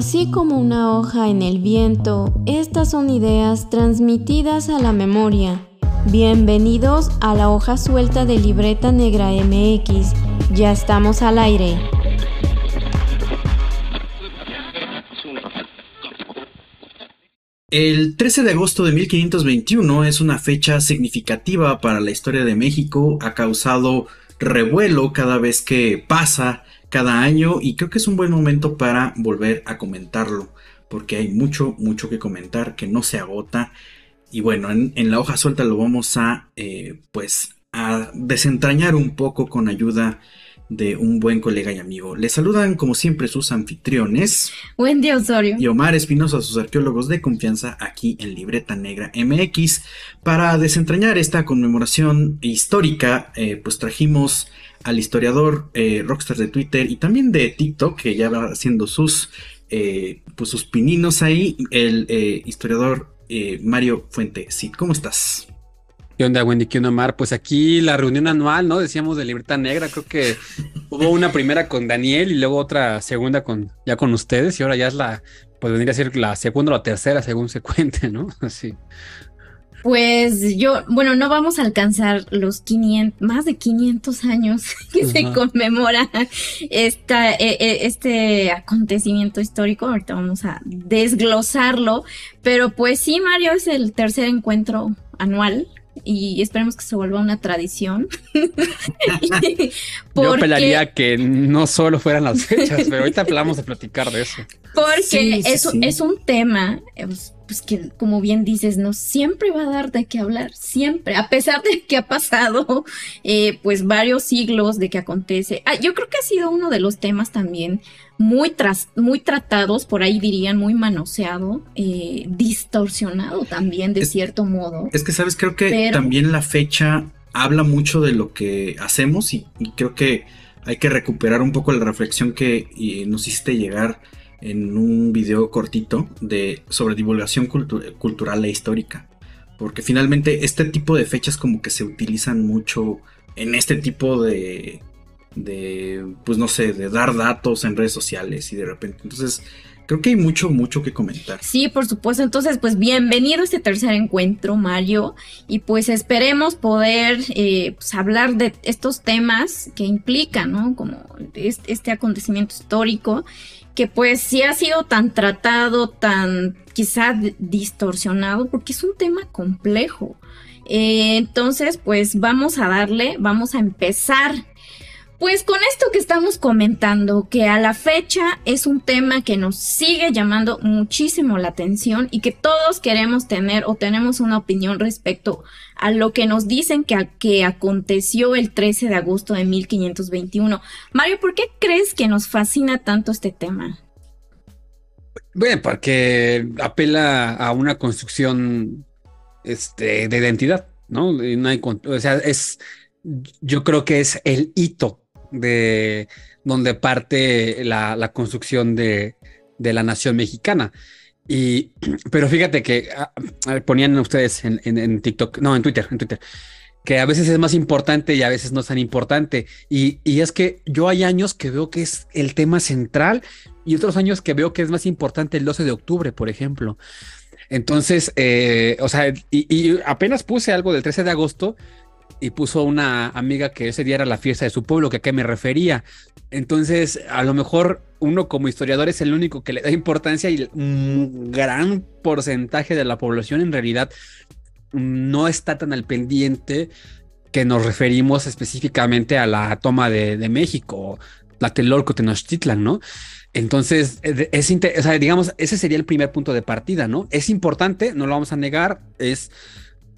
Así como una hoja en el viento, estas son ideas transmitidas a la memoria. Bienvenidos a la hoja suelta de Libreta Negra MX. Ya estamos al aire. El 13 de agosto de 1521 es una fecha significativa para la historia de México, ha causado revuelo cada vez que pasa cada año y creo que es un buen momento para volver a comentarlo, porque hay mucho, mucho que comentar que no se agota. Y bueno, en, la hoja suelta lo vamos a, eh, pues, a desentrañar un poco con ayuda de un buen colega y amigo. Les saludan como siempre sus anfitriones. Wendy Osorio. Y Omar Espinosa, sus arqueólogos de confianza aquí en Libreta Negra MX. Para desentrañar esta conmemoración histórica, eh, pues trajimos al historiador eh, rockstar de Twitter y también de TikTok, que ya va haciendo sus, eh, pues sus pininos ahí, el eh, historiador Mario Fuente. Sí, ¿cómo estás? ¿Qué onda, Wendy? ¿Qué onda, Mar? Pues aquí la reunión anual, ¿no? Decíamos de Libertad Negra, creo que hubo una primera con Daniel y luego otra segunda con ya con ustedes y ahora ya es la, pues vendría a ser la segunda o la tercera según se cuente, ¿no? Así. Pues yo, bueno, no vamos a alcanzar los 500, más de 500 años que se conmemora esta, e, e, este acontecimiento histórico. Ahorita vamos a desglosarlo, pero pues sí, Mario es el tercer encuentro anual y esperemos que se vuelva una tradición. Yo apelaría que no solo fueran las fechas, pero ahorita vamos a platicar de eso. Porque eso es un tema pues, pues que como bien dices, no siempre va a dar de qué hablar, siempre, a pesar de que ha pasado eh, pues varios siglos de que acontece. Ah, yo creo que ha sido uno de los temas también muy, muy tratados, por ahí dirían, muy manoseado, eh, distorsionado también de cierto modo. Es que, sabes, creo que también la fecha habla mucho de lo que hacemos y, creo que hay que recuperar un poco la reflexión que eh, nos hiciste llegar en un video cortito de, sobre divulgación cultural e histórica. Porque finalmente este tipo de fechas como que se utilizan mucho en este tipo de, de, pues no sé, de dar datos en redes sociales y de repente. Entonces, creo que hay mucho, mucho que comentar. Sí, por supuesto. Entonces, pues bienvenido a este tercer encuentro, Mario. Y pues esperemos poder eh, pues, hablar de estos temas que implican, ¿no? Como este acontecimiento histórico que pues sí ha sido tan tratado, tan quizá distorsionado, porque es un tema complejo. Eh, entonces, pues vamos a darle, vamos a empezar pues con esto que estamos comentando, que a la fecha es un tema que nos sigue llamando muchísimo la atención y que todos queremos tener o tenemos una opinión respecto a lo que nos dicen que, que aconteció el 13 de agosto de 1521. Mario, ¿por qué crees que nos fascina tanto este tema? Bueno, porque apela a una construcción este, de identidad, ¿no? o sea, es, yo creo que es el hito de donde parte la, construcción de, la nación mexicana. Y, pero fíjate que ah, ponían ustedes en, TikTok, no, en Twitter, en Twitter, que a veces es más importante y a veces no es tan importante. Y, es que yo hay años que veo que es el tema central y otros años que veo que es más importante el 12 de octubre, por ejemplo. Entonces, eh, o sea, y, y, apenas puse algo del 13 de agosto y puso una amiga que ese día era la fiesta de su pueblo, que a qué me refería. Entonces, a lo mejor uno como historiador es el único que le da importancia y un gran porcentaje de la población en realidad no está tan al pendiente que nos referimos específicamente a la toma de, de México, la Telorco Tenochtitlan, ¿no? Entonces, es, o digamos, ese sería el primer punto de partida, ¿no? Es importante, no lo vamos a negar, es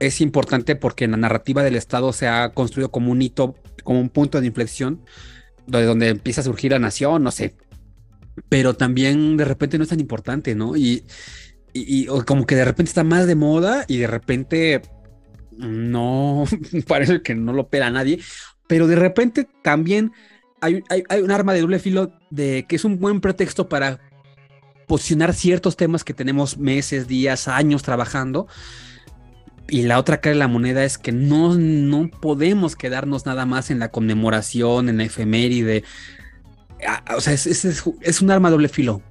es importante porque la narrativa del Estado se ha construido como un hito, como un punto de inflexión, donde, donde empieza a surgir la nación, no sé. Pero también de repente no es tan importante, ¿no? Y, y, como que de repente está más de moda y de repente no parece que no lo pela nadie, pero de repente también hay, hay, hay, un arma de doble filo de que es un buen pretexto para posicionar ciertos temas que tenemos meses, días, años trabajando y la otra cara de la moneda es que no, no podemos quedarnos nada más en la conmemoración, en la efeméride. Ah, o sea, es, es, un arma doble filo.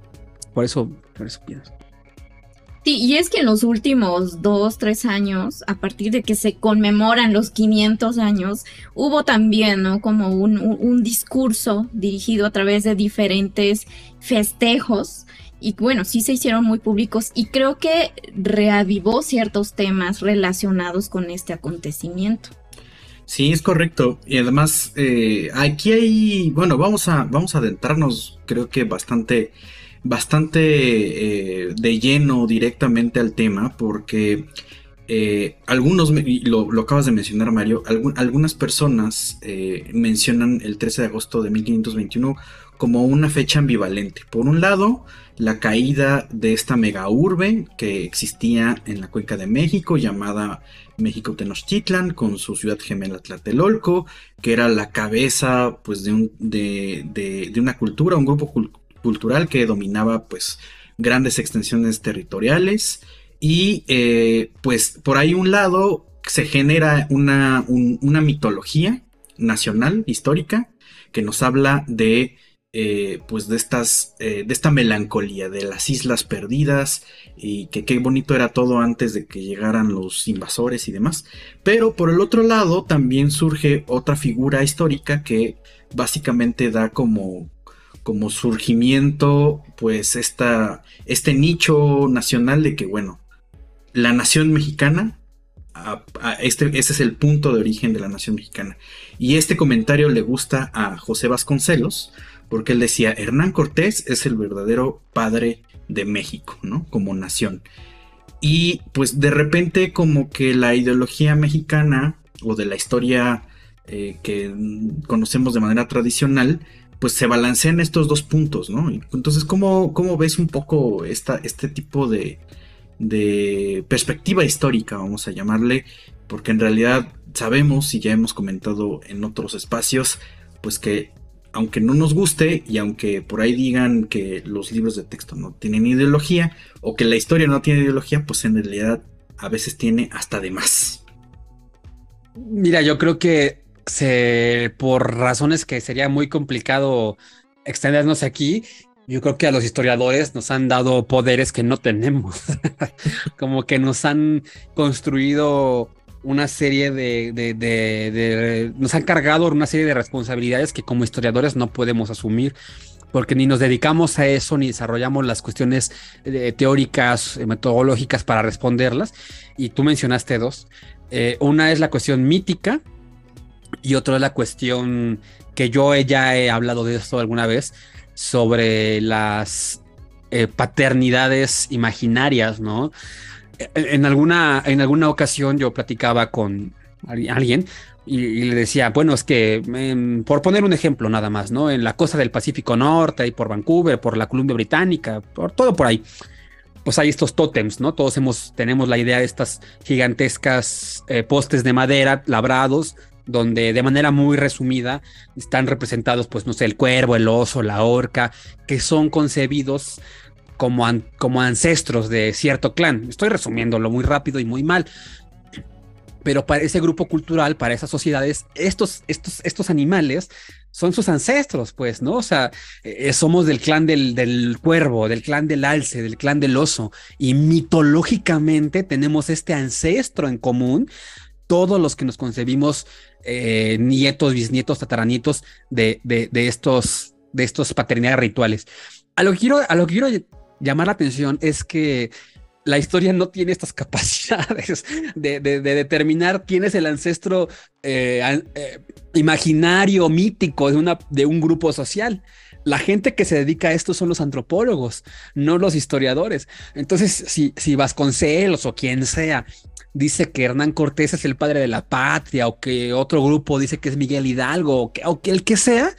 Por eso, por eso pienso. Sí, y es que en los últimos dos, tres años, a partir de que se conmemoran los 500 años, hubo también, ¿no? Como un, un discurso dirigido a través de diferentes festejos y bueno, sí se hicieron muy públicos y creo que reavivó ciertos temas relacionados con este acontecimiento. Sí, es correcto. Y además, eh, aquí hay, bueno, vamos a, vamos a adentrarnos, creo que bastante, bastante eh, de lleno directamente al tema, porque eh, algunos, lo, lo, acabas de mencionar Mario, algunas personas mencionan el 13 de agosto de 1521 como una fecha ambivalente. Por un lado, la caída de esta mega urbe que existía en la cuenca de México llamada México Tenochtitlan con su ciudad gemela Tlatelolco, que era la cabeza pues de, un, de, una cultura, un grupo cultural que dominaba pues grandes extensiones territoriales. Y eh, pues por ahí un lado se genera una, una mitología nacional histórica que nos habla de eh, pues de estas eh, de esta melancolía de las islas perdidas y que qué bonito era todo antes de que llegaran los invasores y demás pero por el otro lado también surge otra figura histórica que básicamente da como como surgimiento pues esta, este nicho nacional de que bueno la nación mexicana este, ese es el punto de origen de la nación mexicana. Y este comentario le gusta a José Vasconcelos, porque él decía, Hernán Cortés es el verdadero padre de México, ¿no? Como nación. Y pues de repente como que la ideología mexicana o de la historia eh, que conocemos de manera tradicional, pues se balancean estos dos puntos, ¿no? Entonces, ¿cómo, cómo ves un poco esta, este tipo de, de perspectiva histórica, vamos a llamarle? Porque en realidad sabemos y ya hemos comentado en otros espacios, pues que aunque no nos guste y aunque por ahí digan que los libros de texto no tienen ideología o que la historia no tiene ideología, pues en realidad a veces tiene hasta de más. Mira, yo creo que se, por razones que sería muy complicado extendernos aquí, yo creo que a los historiadores nos han dado poderes que no tenemos, como que nos han construido una serie de, Nos han cargado una serie de responsabilidades que como historiadores no podemos asumir porque ni nos dedicamos a eso, ni desarrollamos las cuestiones eh, teóricas, eh, metodológicas para responderlas. Y tú mencionaste dos. Eh, una es la cuestión mítica y otra es la cuestión que yo ya he hablado de esto alguna vez, sobre las paternidades imaginarias, ¿no? En alguna, en alguna ocasión yo platicaba con alguien y, le decía, bueno, es que em, por poner un ejemplo nada más, ¿no? En la costa del Pacífico Norte, y por Vancouver, por la Columbia Británica, por todo por ahí. Pues hay estos tótems, ¿no? Todos hemos, tenemos la idea de estas gigantescas eh, postes de madera labrados, donde de manera muy resumida están representados, pues, no sé, el cuervo, el oso, la orca, que son concebidos como, como ancestros de cierto clan. Estoy resumiéndolo muy rápido y muy mal. Pero para ese grupo cultural, para esas sociedades, estos, estos, estos animales son sus ancestros, pues, ¿no? O sea, eh, somos del clan del, del, cuervo, del clan del alce, del clan del oso, y mitológicamente tenemos este ancestro en común, todos los que nos concebimos eh, nietos, bisnietos, tataranietos de, de, de, estos, de estos paternidades rituales. A lo que quiero, a lo que quiero llamar la atención es que la historia no tiene estas capacidades de, determinar quién es el ancestro eh, eh, imaginario, mítico de, una, de un grupo social. La gente que se dedica a esto son los antropólogos, no los historiadores. Entonces, si, si Vasconcelos o quien sea dice que Hernán Cortés es el padre de la patria o que otro grupo dice que es Miguel Hidalgo o que, o que el que sea,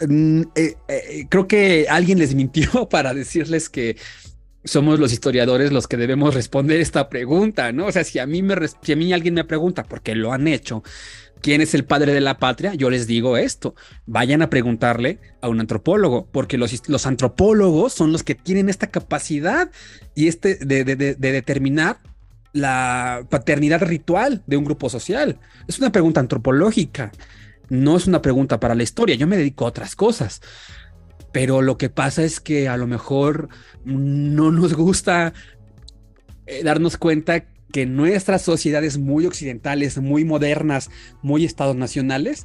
eh, eh, creo que alguien les mintió para decirles que somos los historiadores los que debemos responder esta pregunta, ¿no? O sea, si a mí me si a mí alguien me pregunta, porque lo han hecho, quién es el padre de la patria, yo les digo esto, vayan a preguntarle a un antropólogo, porque los, antropólogos son los que tienen esta capacidad y este de determinar la paternidad ritual de un grupo social. Es una pregunta antropológica no es una pregunta para la historia, yo me dedico a otras cosas. pero lo que pasa es que a lo mejor no nos gusta eh, darnos cuenta que nuestras sociedades muy occidentales, muy modernas, muy estados nacionales,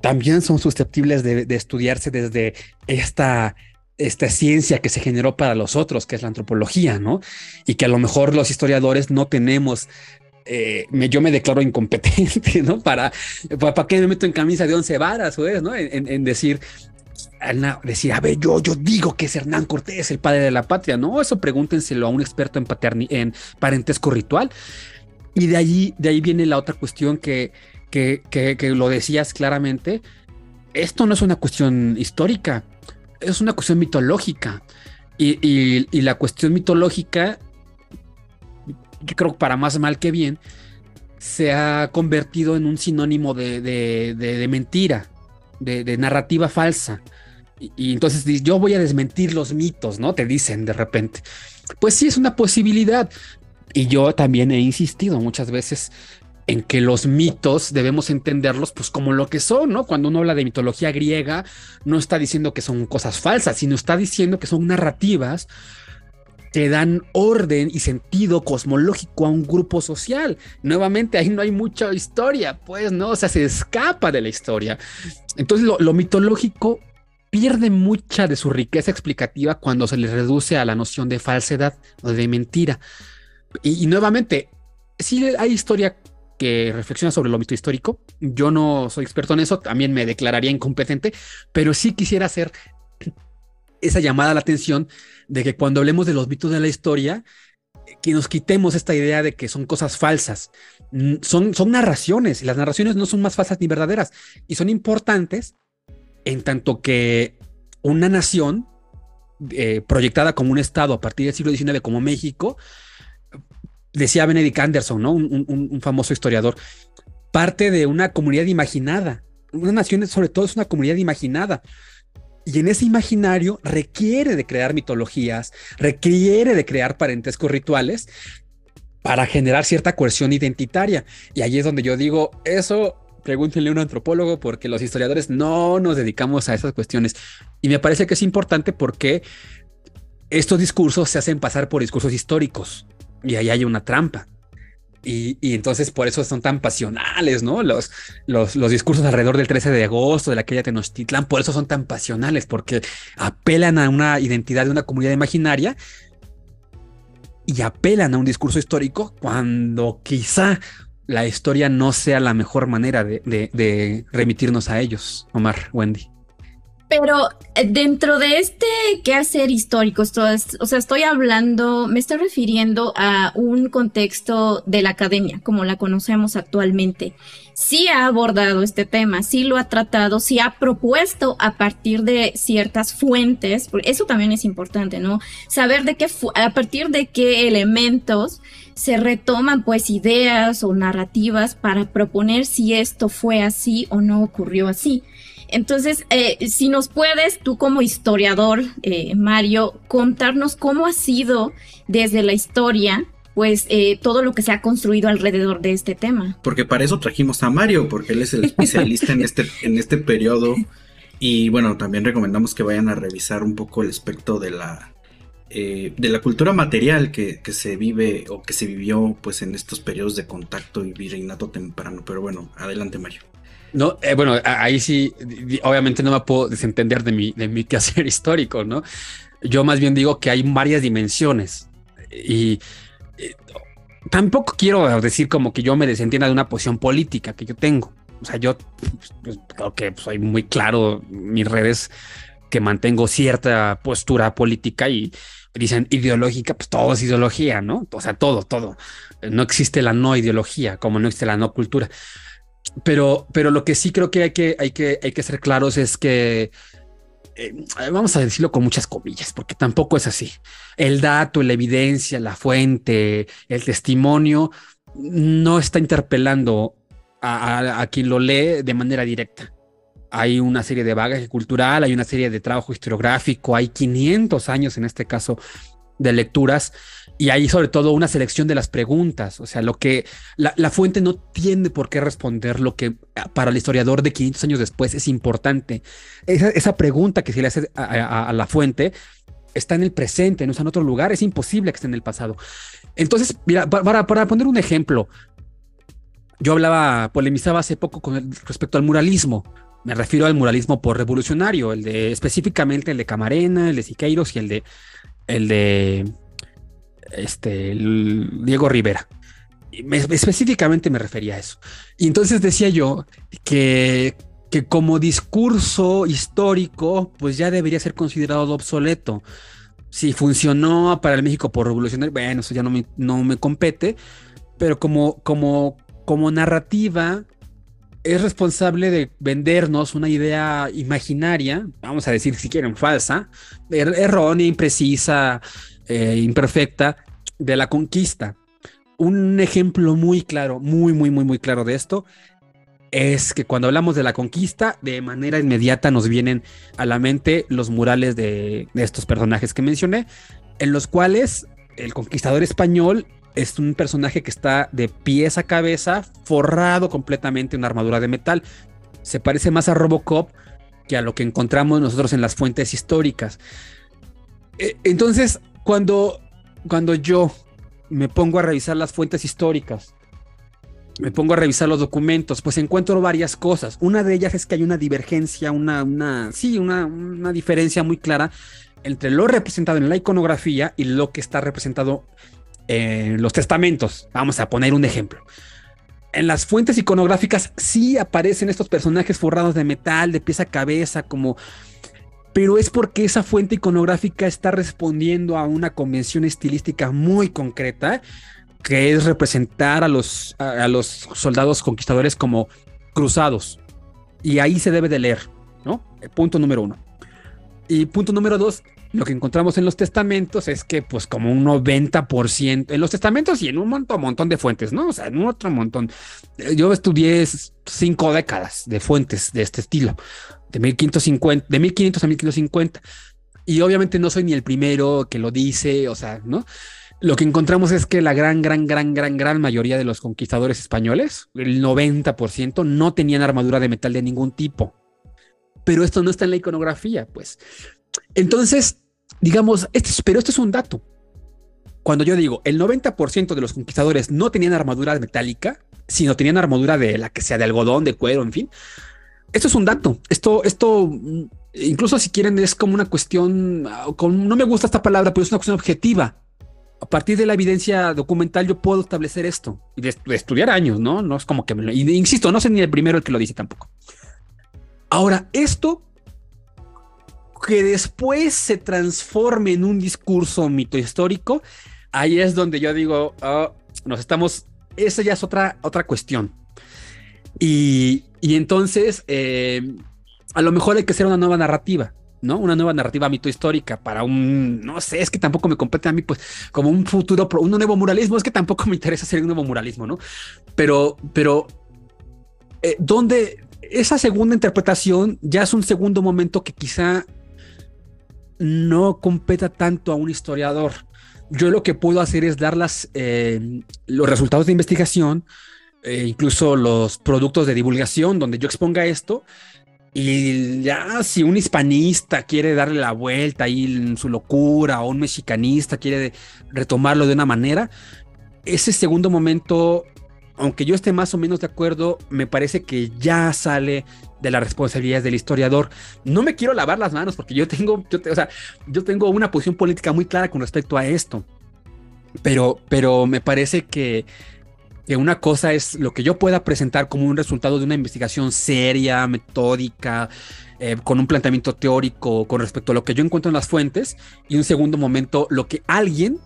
también son susceptibles de, estudiarse desde esta, esta ciencia que se generó para los otros, que es la antropología, ¿no? Y que a lo mejor los historiadores no tenemos eh, yo me declaro incompetente, ¿no? Para, ¿para qué me meto en camisa de once varas, pues, ¿no? en, decir, decir, a ver, yo, yo digo que es Hernán Cortés, el padre de la patria. No, eso pregúntenselo a un experto en, en parentesco ritual. Y de ahí, de ahí viene la otra cuestión que, que, que, lo decías claramente. Esto no es una cuestión histórica, es una cuestión mitológica. Y, y, la cuestión mitológica, yo creo para más mal que bien, se ha convertido en un sinónimo de, de, de mentira, de, narrativa falsa. Y, entonces yo voy a desmentir los mitos, ¿no? Te dicen de repente. Pues sí, es una posibilidad. Y yo también he insistido muchas veces en que los mitos debemos entenderlos pues como lo que son, ¿no? Cuando uno habla de mitología griega, no está diciendo que son cosas falsas, sino está diciendo que son narrativas que dan orden y sentido cosmológico a un grupo social. Nuevamente, ahí no hay mucha historia, pues, ¿no? O sea, se escapa de la historia. Entonces, lo, mitológico pierde mucha de su riqueza explicativa cuando se le reduce a la noción de falsedad o de mentira. Y, nuevamente, sí hay historia que reflexiona sobre lo mito histórico. Yo no soy experto en eso, también me declararía incompetente, pero sí quisiera hacer esa llamada a la atención de que cuando hablemos de los mitos de la historia, que nos quitemos esta idea de que son cosas falsas. Son, son narraciones y las narraciones no son más falsas ni verdaderas y son importantes en tanto que una nación eh, proyectada como un estado a partir del siglo XIX como México, decía Benedict Anderson, ¿no? un, un famoso historiador, parte de una comunidad imaginada. Una nación sobre todo es una comunidad imaginada. Y en ese imaginario requiere de crear mitologías, requiere de crear parentescos rituales para generar cierta coerción identitaria. Y ahí es donde yo digo, eso pregúntenle a un antropólogo porque los historiadores no nos dedicamos a esas cuestiones. Y me parece que es importante porque estos discursos se hacen pasar por discursos históricos y ahí hay una trampa. Y, entonces por eso son tan pasionales, ¿no? Los, los, los, discursos alrededor del 13 de agosto, de la aquella Tenochtitlán, por eso son tan pasionales, porque apelan a una identidad de una comunidad imaginaria y apelan a un discurso histórico cuando quizá la historia no sea la mejor manera de, de remitirnos a ellos, Omar, Wendy. Pero eh, dentro de este quehacer histórico, esto o sea, estoy hablando, me estoy refiriendo a un contexto de la academia, como la conocemos actualmente. Sí ha abordado este tema, sí lo ha tratado, sí ha propuesto a partir de ciertas fuentes, porque eso también es importante, ¿no? Saber de qué, a partir de qué elementos se retoman pues ideas o narrativas para proponer si esto fue así o no ocurrió así. Entonces, eh, si nos puedes, tú como historiador, eh, Mario, contarnos cómo ha sido desde la historia pues eh, todo lo que se ha construido alrededor de este tema. Porque para eso trajimos a Mario, porque él es el especialista en este, en este periodo. Y bueno, también recomendamos que vayan a revisar un poco el aspecto de la, de la cultura material que, que, se vive o que se vivió pues en estos periodos de contacto y virreinato temprano. Pero bueno, adelante Mario. No, eh, bueno, ahí sí, obviamente no me puedo desentender de mi, de mi quehacer histórico, ¿no? Yo más bien digo que hay varias dimensiones y, tampoco quiero decir como que yo me desentienda de una posición política que yo tengo. O sea, yo pues, creo que soy muy claro mis redes que mantengo cierta postura política y dicen ideológica, pues todo es ideología, ¿no? O sea, todo, todo. No existe la no ideología, como no existe la no cultura. Pero, pero lo que sí creo que hay que, hay que, hay que ser claros es que eh, vamos a decirlo con muchas comillas, porque tampoco es así. El dato, la evidencia, la fuente, el testimonio no está interpelando a, quien lo lee de manera directa. Hay una serie de bagaje cultural, hay una serie de trabajo historiográfico, hay 500 años en este caso de lecturas y hay sobre todo una selección de las preguntas, o sea, lo que la, fuente no tiene por qué responder lo que para el historiador de 500 años después es importante. Esa, pregunta que se le hace a, la fuente está en el presente, no está en otro lugar, es imposible que esté en el pasado. Entonces, mira, para, para poner un ejemplo, yo hablaba, polemizaba hace poco con respecto al muralismo. Me refiero al muralismo por revolucionario, el de específicamente el de Camarena, el de Siqueiros y el de el de este, Diego Rivera. específicamente me refería a eso. Y entonces decía yo que, que como discurso histórico, pues ya debería ser considerado obsoleto. Si funcionó para el México por revolucionario, bueno, eso ya no me, no me compete, pero como, como, como narrativa es responsable de vendernos una idea imaginaria, vamos a decir si quieren falsa, er, errónea, imprecisa, eh, imperfecta de la conquista. Un ejemplo muy claro, muy, muy, muy, muy claro de esto es que cuando hablamos de la conquista, de manera inmediata nos vienen a la mente los murales de, de estos personajes que mencioné, en los cuales el conquistador español es un personaje que está de pies a cabeza, forrado completamente en una armadura de metal. Se parece más a Robocop que a lo que encontramos nosotros en las fuentes históricas. E, entonces, cuando, cuando yo me pongo a revisar las fuentes históricas, me pongo a revisar los documentos, pues encuentro varias cosas. Una de ellas es que hay una divergencia, una, una, sí, una, una diferencia muy clara entre lo representado en la iconografía y lo que está representado en los testamentos. Vamos a poner un ejemplo. En las fuentes iconográficas sí aparecen estos personajes forrados de metal, de pieza a cabeza, como pero es porque esa fuente iconográfica está respondiendo a una convención estilística muy concreta, que es representar a los, a, los soldados conquistadores como cruzados. Y ahí se debe de leer, ¿no? Punto número uno. Y punto número dos, lo que encontramos en los testamentos es que pues como un 90% en los testamentos y en un montón, montón de fuentes, ¿no? O sea, en otro montón. Yo estudié cinco décadas de fuentes de este estilo de 1550, de 1500 a 1550. Y obviamente no soy ni el primero que lo dice, o sea, ¿no? Lo que encontramos es que la gran, gran, gran, gran, gran mayoría de los conquistadores españoles, el 90%, no tenían armadura de metal de ningún tipo. Pero esto no está en la iconografía, pues. Entonces, digamos, este, pero esto es un dato. Cuando yo digo el 90% de los conquistadores no tenían armadura metálica, sino tenían armadura de la que sea de algodón, de cuero, en fin, esto es un dato. Esto, esto, incluso si quieren, es como una cuestión, no me gusta esta palabra, pero es una cuestión objetiva. A partir de la evidencia documental, yo puedo establecer esto y de, estudiar años, no? No es como que me lo, insisto, no sé ni el primero el que lo dice tampoco. Ahora, esto que después se transforme en un discurso mito histórico, ahí es donde yo digo, oh, nos estamos, esa ya es otra, otra cuestión. Y, entonces, eh, a lo mejor hay que hacer una nueva narrativa, ¿no? Una nueva narrativa mito histórica para un, no sé, es que tampoco me compete a mí, pues, como un futuro, un nuevo muralismo, es que tampoco me interesa hacer un nuevo muralismo, ¿no? Pero, pero, eh, donde esa segunda interpretación ya es un segundo momento que quizá no competa tanto a un historiador. Yo lo que puedo hacer es dar las, eh, los resultados de investigación, eh, incluso los productos de divulgación donde yo exponga esto. Y ya si un hispanista quiere darle la vuelta ahí en su locura o un mexicanista quiere retomarlo de una manera, ese segundo momento, aunque yo esté más o menos de acuerdo, me parece que ya sale de las responsabilidades del historiador. No me quiero lavar las manos porque yo tengo, yo, sea, yo tengo una posición política muy clara con respecto a esto. Pero, pero me parece que que una cosa es lo que yo pueda presentar como un resultado de una investigación seria, metódica, eh, con un planteamiento teórico con respecto a lo que yo encuentro en las fuentes, y un segundo momento, lo que alguien,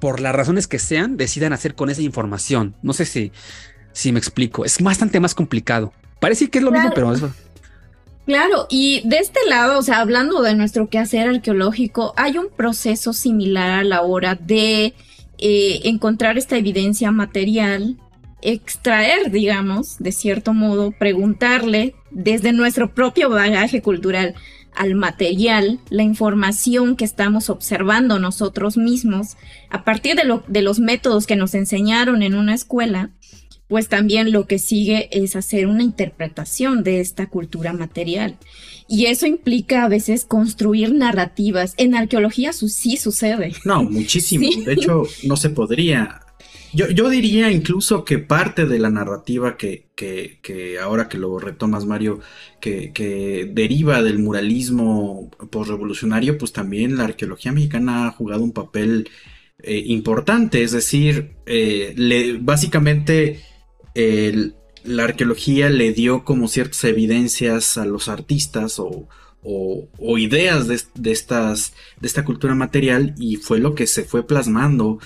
por las razones que sean, decidan hacer con esa información. No sé si, si me explico, es bastante más complicado. Parece que es lo mismo, pero eso. Claro, y de este lado, o sea, hablando de nuestro quehacer arqueológico, hay un proceso similar a la hora de eh, encontrar esta evidencia material, extraer, digamos, de cierto modo, preguntarle desde nuestro propio bagaje cultural al material, la información que estamos observando nosotros mismos, a partir de, lo, de los métodos que nos enseñaron en una escuela, pues también lo que sigue es hacer una interpretación de esta cultura material. Y eso implica a veces construir narrativas. En arqueología sí sucede. No, muchísimo. De hecho, no se podría. Yo, yo, diría incluso que parte de la narrativa que, que, que ahora que lo retomas, Mario, que, que deriva del muralismo postrevolucionario, pues también la arqueología mexicana ha jugado un papel eh, importante. Es decir, eh, le, básicamente la arqueología le dio como ciertas evidencias a los artistas o, ideas de, estas, de esta cultura material y fue lo que se fue plasmando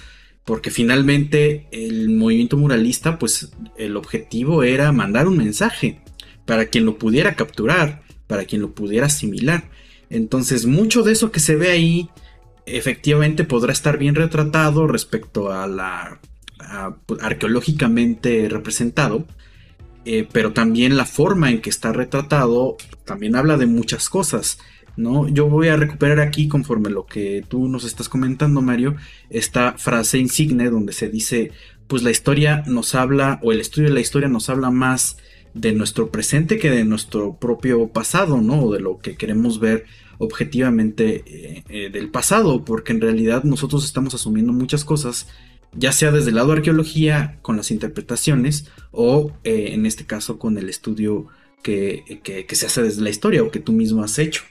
porque finalmente el movimiento muralista pues el objetivo era mandar un mensaje para quien lo pudiera capturar, para quien lo pudiera asimilar. Entonces mucho de eso que se ve ahí efectivamente podrá estar bien retratado respecto a la pues, arqueológicamente representado, eh, pero también la forma en que está retratado también habla de muchas cosas. ¿no? Yo voy a recuperar aquí, conforme lo que tú nos estás comentando, Mario, esta frase insigne donde se dice, pues la historia nos habla, o el estudio de la historia nos habla más de nuestro presente que de nuestro propio pasado, ¿no? O de lo que queremos ver objetivamente eh, eh, del pasado, porque en realidad nosotros estamos asumiendo muchas cosas ya sea desde el lado de arqueología con las interpretaciones o eh, en este caso con el estudio que, se hace desde la historia o que tú mismo has hecho.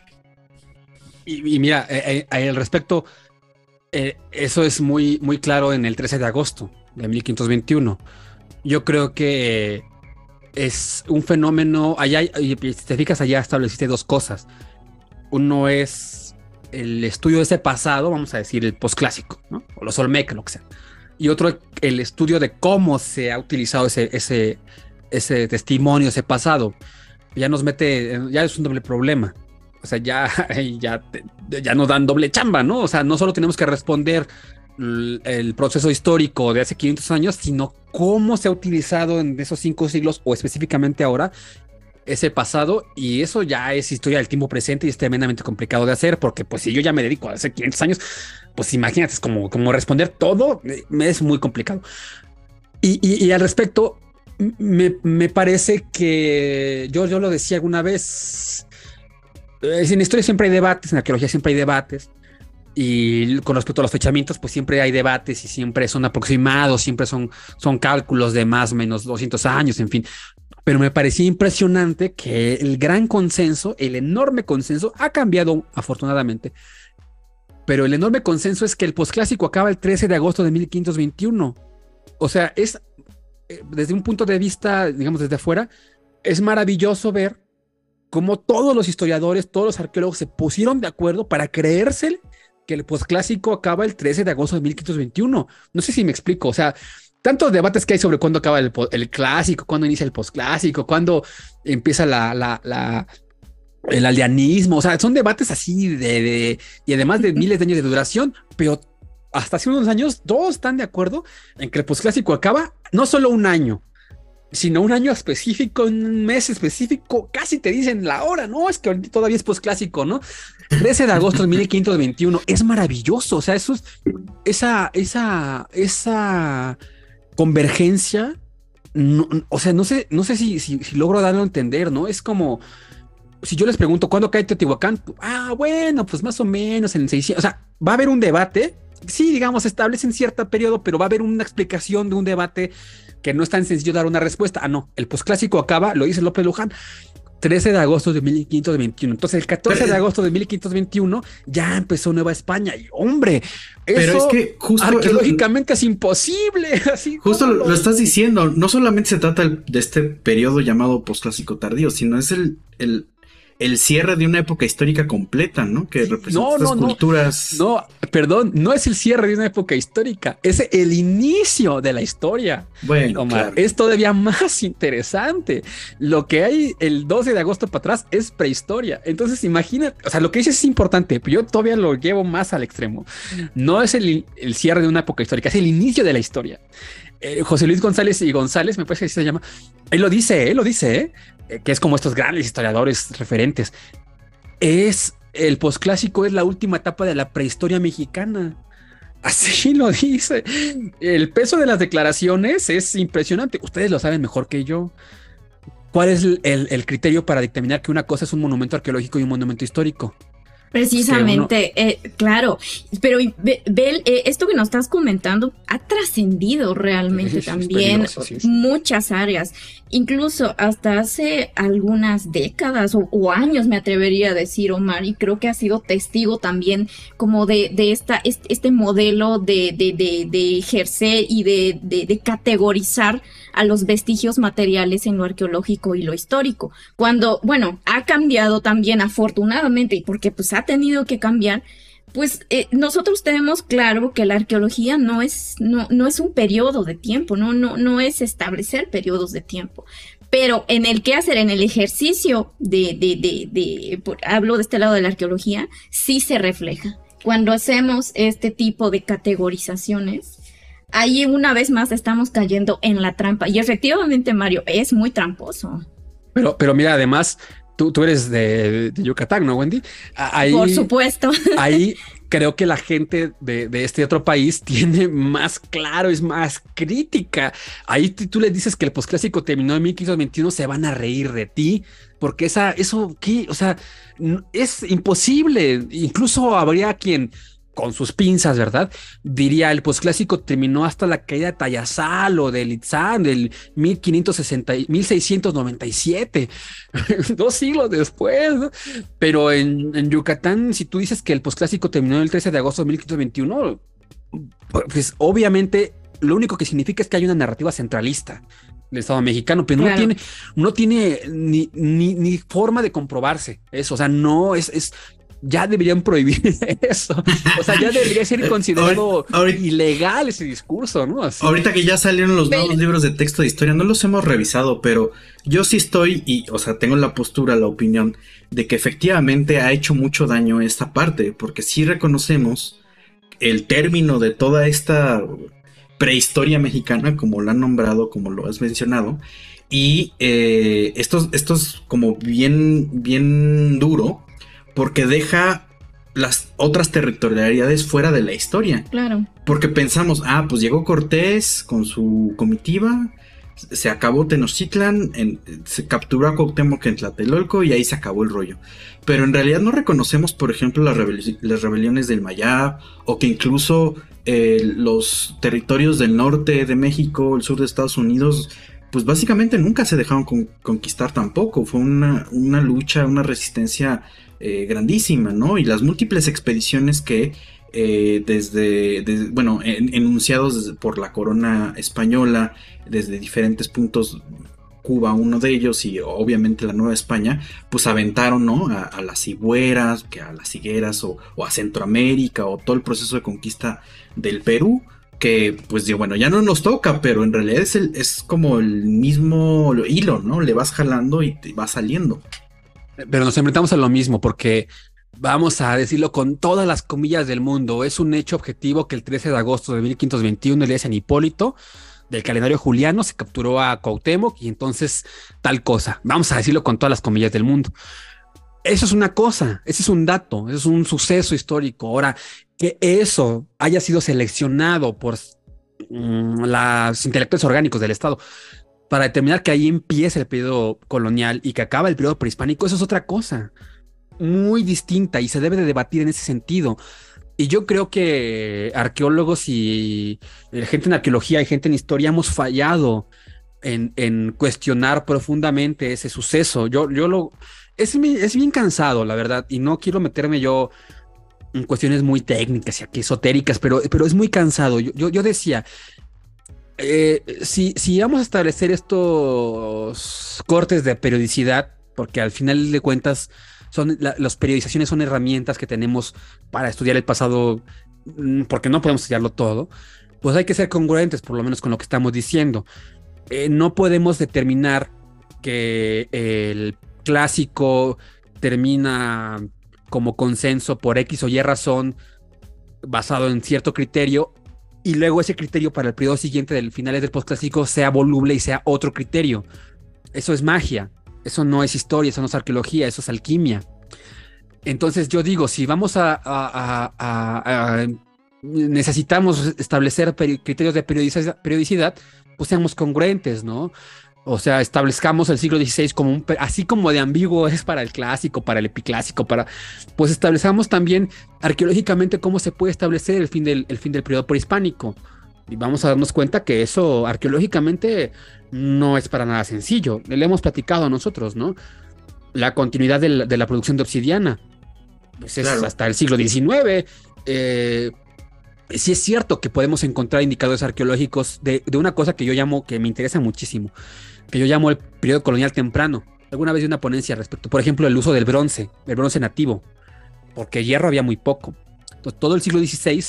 Y, mira, eh, eh, al respecto, eso es muy, muy claro en el 13 de agosto de 1521. Yo creo que es un fenómeno, allá, si te fijas, allá estableciste dos cosas. Uno es el estudio de ese pasado, vamos a decir, el posclásico, ¿no? O los Olmeca, lo que sea y otro el estudio de cómo se ha utilizado ese, ese, testimonio, ese pasado. Ya nos mete, ya es un doble problema. O sea, ya, ya, ya nos dan doble chamba, ¿no? O sea, no solo tenemos que responder el proceso histórico de hace 500 años, sino cómo se ha utilizado en esos cinco siglos o específicamente ahora ese pasado y eso ya es historia del tiempo presente y es tremendamente complicado de hacer porque pues si yo ya me dedico a hace 500 años, pues imagínate, es como, responder todo, me es muy complicado. Y, al respecto, me, parece que yo, yo lo decía alguna vez, en historia siempre hay debates, en arqueología siempre hay debates, y con respecto a los fechamientos, pues siempre hay debates y siempre son aproximados, siempre son, son cálculos de más o menos 200 años, en fin. Pero me parecía impresionante que el gran consenso, el enorme consenso, ha cambiado afortunadamente pero el enorme consenso es que el posclásico acaba el 13 de agosto de 1521. O sea, es eh, desde un punto de vista, digamos, desde afuera, es maravilloso ver cómo todos los historiadores, todos los arqueólogos se pusieron de acuerdo para creerse que el posclásico acaba el 13 de agosto de 1521. No sé si me explico, o sea, tantos debates que hay sobre cuándo acaba el, clásico, cuándo inicia el posclásico, cuándo empieza la, la el aldeanismo, o sea, son debates así de, y además de miles de años de duración, pero hasta hace unos años todos están de acuerdo en que el posclásico acaba no solo un año, sino un año específico, un mes específico, casi te dicen la hora, no, es que todavía es posclásico, ¿no? 13 de agosto de 1521, es maravilloso, o sea, eso es, esa, esa, esa convergencia, o sea, no sé, no sé si, si, si logro darlo a entender, ¿no? Es como si yo les pregunto cuándo cae Teotihuacán, ah, bueno, pues más o menos en el 600, o sea, va a haber un debate, sí, digamos, establece en cierto periodo, pero va a haber una explicación de un debate que no es tan sencillo dar una respuesta. Ah, no, el posclásico acaba, lo dice López Luján, 13 de agosto de 1521. Entonces, el 14 de agosto de 1521 ya empezó Nueva España. Y hombre, pero es que justo arqueológicamente es, imposible. Así justo lo, estás diciendo. No solamente se trata de este periodo llamado posclásico tardío, sino es el, el el cierre de una época histórica completa, ¿no? Que representa no, culturas. No, perdón, no es el cierre de una época histórica, es el inicio de la historia. Bueno, Omar, es todavía más interesante. Lo que hay el 12 de agosto para atrás es prehistoria. Entonces, imagínate, o sea, lo que dices es importante, pero yo todavía lo llevo más al extremo. No es el, el cierre de una época histórica, es el inicio de la historia. Eh, José Luis González y González, me parece que así se llama. Él lo dice, él lo dice, ¿eh? que es como estos grandes historiadores referentes. es el posclásico es la última etapa de la prehistoria mexicana. Así lo dice. El peso de las declaraciones es impresionante. Ustedes lo saben mejor que yo. ¿Cuál es el, criterio para dictaminar que una cosa es un monumento arqueológico y un monumento histórico? Precisamente, eh, claro, pero Bel, eh, esto que nos estás comentando ha trascendido realmente también muchas áreas, incluso hasta hace algunas décadas o, años me atrevería a decir, Omar, y creo que ha sido testigo también como de, de esta, este, modelo de, de, de, ejercer y de categorizar a los vestigios materiales en lo arqueológico y lo histórico. Cuando, bueno, ha cambiado también afortunadamente, y porque pues ha tenido que cambiar, pues eh, nosotros tenemos claro que la arqueología no es, no, no es un periodo de tiempo, no, no, no es establecer periodos de tiempo. Pero en el qué hacer, en el ejercicio de, de, de, de hablo de este lado de la arqueología, sí se refleja. Cuando hacemos este tipo de categorizaciones, ahí una vez más estamos cayendo en la trampa. Y efectivamente, Mario, es muy tramposo. Pero, pero mira, además, tú, tú eres de, Yucatán, ¿no, Wendy? Ahí, Por supuesto. Ahí creo que la gente de, este otro país tiene más claro, es más crítica. Ahí tú le dices que el posclásico terminó en 1521, se van a reír de ti, porque esa, eso, ¿qué? O sea, es imposible. Incluso habría quien con sus pinzas, ¿verdad? Diría, el posclásico terminó hasta la caída de Tayasal o de Litzán del 1560, 1697, dos siglos después, Pero en, Yucatán, si tú dices que el posclásico terminó el 13 de agosto de 1521, pues obviamente lo único que significa es que hay una narrativa centralista del Estado mexicano, pero no tiene, no tiene ni, ni, ni, forma de comprobarse eso. O sea, no es, es ya deberían prohibir eso. O sea, ya debería ser considerado ilegal ese discurso, ¿no? Ahorita que ya salieron los nuevos libros de texto de historia, no los hemos revisado, pero yo sí estoy, y, o sea, tengo la postura, la opinión, de que efectivamente ha hecho mucho daño esta parte, porque sí reconocemos el término de toda esta prehistoria mexicana, como lo han nombrado, como lo has mencionado, y eh, esto, esto es como bien, bien duro porque deja las otras territorialidades fuera de la historia. Claro. Porque pensamos, ah, pues llegó Cortés con su comitiva, se acabó Tenochtitlan, se capturó a Cuauhtémoc en Tlatelolco y ahí se acabó el rollo. Pero en realidad no reconocemos, por ejemplo, las, rebeliones del Mayab o que incluso eh, los territorios del norte de México, el sur de Estados Unidos, pues básicamente nunca se dejaron conquistar tampoco. Fue una, una lucha, una resistencia eh, grandísima, ¿no? Y las múltiples expediciones que eh, desde, bueno, enunciados por la corona española, desde diferentes puntos, Cuba uno de ellos y obviamente la Nueva España, pues aventaron, ¿no? A, las cigueras, que a las higueras o, a Centroamérica o todo el proceso de conquista del Perú que pues bueno, ya no nos toca, pero en realidad es, es como el mismo hilo, ¿no? Le vas jalando y te va saliendo. Pero nos enfrentamos a lo mismo porque vamos a decirlo con todas las comillas del mundo. Es un hecho objetivo que el 13 de agosto de 1521, el día de San Hipólito, del calendario juliano, se capturó a Cuauhtémoc y entonces tal cosa. Vamos a decirlo con todas las comillas del mundo. Eso es una cosa, ese es un dato, eso es un suceso histórico. Ahora, que eso haya sido seleccionado por mm, los intelectuales orgánicos del Estado para determinar que ahí empieza el periodo colonial y que acaba el periodo prehispánico, eso es otra cosa muy distinta y se debe de debatir en ese sentido. Y yo creo que arqueólogos y eh, gente en arqueología y gente en historia hemos fallado en, cuestionar profundamente ese suceso. Yo, yo lo... Es, es bien cansado, la verdad, y no quiero meterme yo en cuestiones muy técnicas y aquí esotéricas, pero, pero es muy cansado. Yo, yo, yo decía, eh, si, si vamos a establecer estos cortes de periodicidad, porque al final de cuentas son las periodizaciones son herramientas que tenemos para estudiar el pasado, mm, porque no podemos estudiarlo todo, pues hay que ser congruentes, por lo menos con lo que estamos diciendo. Eh, no podemos determinar que el clásico termina como consenso por X o Y razón basado en cierto criterio y luego ese criterio para el periodo siguiente del finales del postclásico sea voluble y sea otro criterio. Eso es magia, eso no es historia, eso no es arqueología, eso es alquimia. Entonces yo digo, si vamos a, necesitamos establecer criterios de periodicidad, pues seamos congruentes, ¿no? O sea, establezcamos el siglo XVI como un, así como de ambiguo es para el clásico, para el epiclásico, para, pues establezcamos también arqueológicamente cómo se puede establecer el fin del, el fin del periodo prehispánico. Y vamos a darnos cuenta que eso arqueológicamente no es para nada sencillo. Le hemos platicado a nosotros, ¿no? La continuidad de la, producción de obsidiana, pues es hasta el siglo XIX. Eh, sí es cierto que podemos encontrar indicadores arqueológicos de, de, una cosa que yo llamo, que me interesa muchísimo, que yo llamo el periodo colonial temprano. Alguna vez di una ponencia respecto. Por ejemplo, el uso del bronce, el bronce nativo, porque hierro había muy poco. Entonces, todo el siglo XVI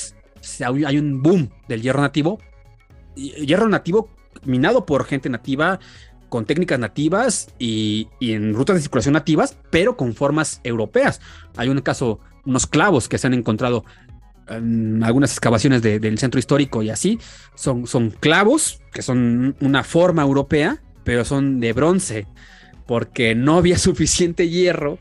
hay un boom del hierro nativo. Hierro nativo minado por gente nativa, con técnicas nativas y, en rutas de circulación nativas, pero con formas europeas. Hay un caso, unos clavos que se han encontrado en algunas excavaciones del centro histórico y así. Son, son clavos que son una forma europea, pero son de bronce, porque no había suficiente hierro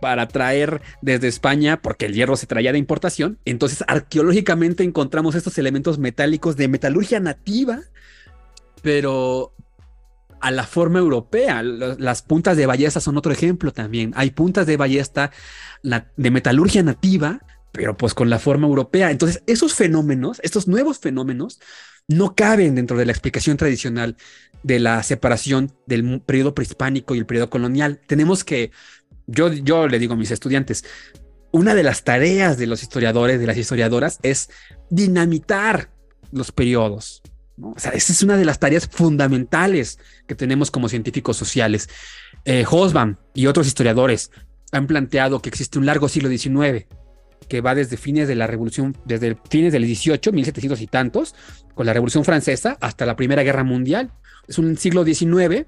para traer desde España, porque el hierro se traía de importación. Entonces, arqueológicamente encontramos estos elementos metálicos de metalurgia nativa, pero a la forma europea. Las puntas de ballesta son otro ejemplo también. Hay puntas de ballesta de metalurgia nativa, pero pues con la forma europea. Entonces, esos fenómenos, estos nuevos fenómenos, no caben dentro de la explicación tradicional de la separación del periodo prehispánico y el periodo colonial. Tenemos que, yo, yo le digo a mis estudiantes, una de las tareas de los historiadores, de las historiadoras, es dinamitar los periodos. O sea, esa es una de las tareas fundamentales que tenemos como científicos sociales. Eh, y otros historiadores han planteado que existe un largo siglo XIX que va desde fines de la revolución, desde fines del 18, 1700 y tantos, con la revolución francesa hasta la Primera Guerra Mundial. Es un siglo XIX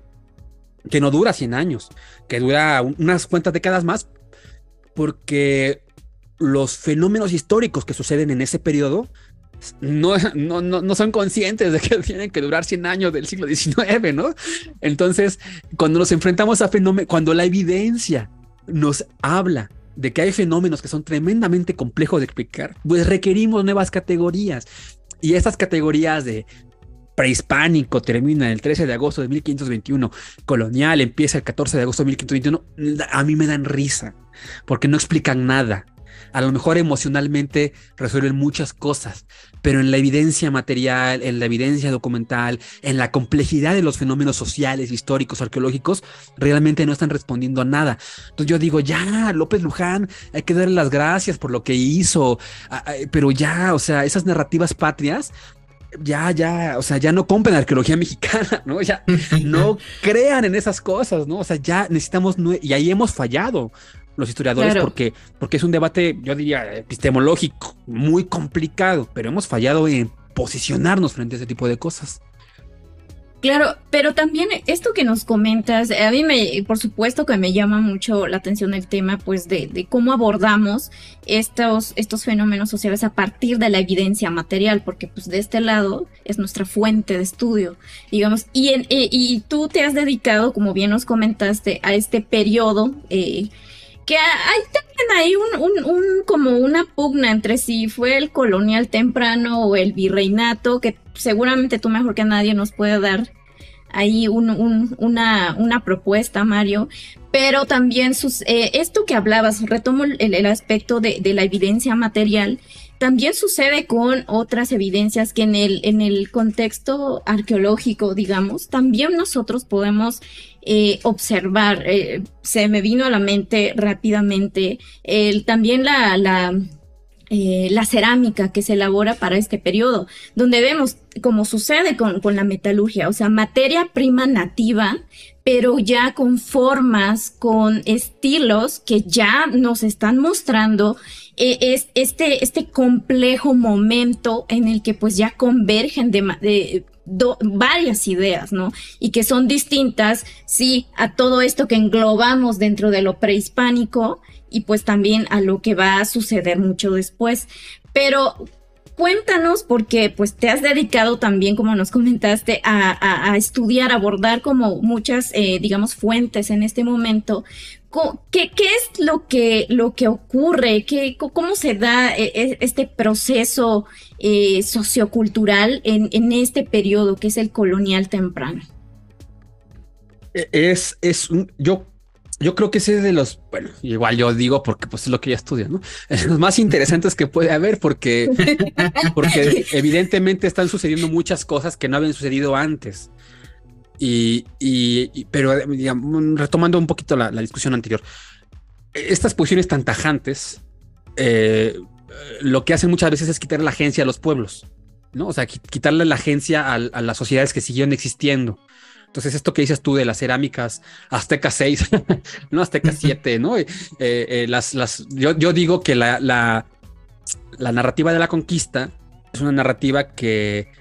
que no dura 100 años, que dura unas cuantas décadas más, porque los fenómenos históricos que suceden en ese periodo no, no, no, son conscientes de que tienen que durar 100 años del siglo XIX, ¿no? Entonces, cuando nos enfrentamos a fenómenos, cuando la evidencia nos habla de que hay fenómenos que son tremendamente complejos de explicar, pues requerimos nuevas categorías. Y estas categorías de prehispánico termina el 13 de agosto de 1521, colonial empieza el 14 de agosto de 1521, a mí me dan risa, porque no explican nada a lo mejor emocionalmente resuelven muchas cosas, pero en la evidencia material, en la evidencia documental, en la complejidad de los fenómenos sociales, históricos, arqueológicos, realmente no están respondiendo a nada. Entonces yo digo, ya, López Luján, hay que darle las gracias por lo que hizo, pero ya, o sea, esas narrativas patrias ya, ya, o sea, ya no compren arqueología mexicana, ¿no? Ya no crean en esas cosas, ¿no? O sea, ya necesitamos, y ahí hemos fallado los historiadores porque, porque es un debate, yo diría, epistemológico, muy complicado, pero hemos fallado en posicionarnos frente a ese tipo de cosas. Claro, pero también esto que nos comentas, a mí me, por supuesto que me llama mucho la atención el tema, pues, de, de, cómo abordamos estos, estos fenómenos sociales a partir de la evidencia material, porque, pues, de este lado es nuestra fuente de estudio, digamos, y, en, y, y tú te has dedicado, como bien nos comentaste, a este periodo eh, que hay también hay un, un, como una pugna entre si fue el colonial temprano o el virreinato, que seguramente tú mejor que nadie nos puede dar ahí una, una propuesta, Mario. Pero también eh, esto que hablabas, retomo el, el aspecto de, de, la evidencia material, también sucede con otras evidencias que en el, en el contexto arqueológico, digamos, también nosotros podemos eh, observar. Eh, se me vino a la mente rápidamente también la, eh, la, cerámica que se elabora para este periodo, donde vemos como sucede con, con la metalurgia, o sea, materia prima nativa, pero ya con formas, con estilos que ya nos están mostrando es este, este complejo momento en el que pues ya convergen de varias ideas, ¿no? Y que son distintas, sí, a todo esto que englobamos dentro de lo prehispánico y pues también a lo que va a suceder mucho después. Pero cuéntanos, porque pues te has dedicado también, como nos comentaste, a, estudiar, abordar como muchas, eh, digamos, fuentes en este momento. ¿Qué, ¿Qué, es lo que, lo que ocurre? ¿Qué, ¿Cómo se da eh, e, este proceso eh, sociocultural en, en este periodo que es el colonial temprano? E, es, es un, yo yo creo que ese es de los, bueno, igual yo digo porque pues es lo que ya estudia, ¿no? Los más interesantes que puede haber porque, porque evidentemente están sucediendo muchas cosas que no habían sucedido antes. Y, y, pero retomando un poquito la, discusión anterior, estas posiciones tan tajantes, eh, lo que hacen muchas veces es quitar la agencia a los pueblos, ¿no? O sea, quitarle la agencia a, a las sociedades que siguieron existiendo. Entonces, esto que dices tú de las cerámicas Azteca 6, no Azteca 7, ¿no? Eh, eh, las, las, yo, yo, digo que la, la, la, narrativa de la conquista es una narrativa que,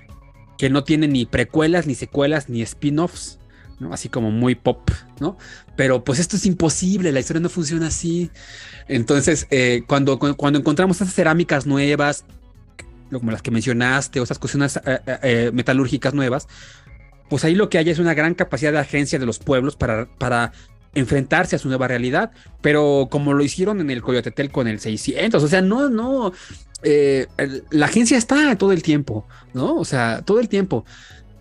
que no tiene ni precuelas, ni secuelas, ni spin-offs, ¿no? Así como muy pop, ¿no? Pero pues esto es imposible, la historia no funciona así. Entonces, eh, cuando, cuando encontramos esas cerámicas nuevas, como las que mencionaste, o esas cuestiones metalúrgicas nuevas, pues ahí lo que hay es una gran capacidad de agencia de los pueblos para, para enfrentarse a su nueva realidad, pero como lo hicieron en el Coyotetel con el 600, o sea, no, no, eh, la agencia está todo el tiempo, ¿no? O sea, todo el tiempo,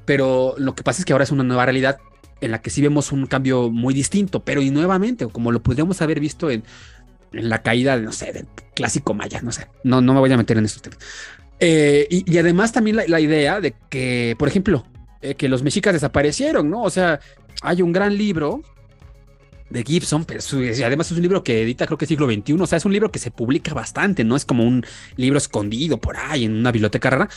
pero lo que pasa es que ahora es una nueva realidad en la que sí vemos un cambio muy distinto, pero y nuevamente, como lo podríamos haber visto en, la caída, no sé, del clásico maya, no sé, no, no me voy a meter en esos temas. Eh, y, además también la idea de que, por ejemplo, eh, que los mexicas desaparecieron, ¿no? O sea, hay un gran libro de Gibson, pero además es un libro que edita creo que siglo XXI, o sea, es un libro que se publica bastante, no es como un libro escondido por ahí en una biblioteca rara,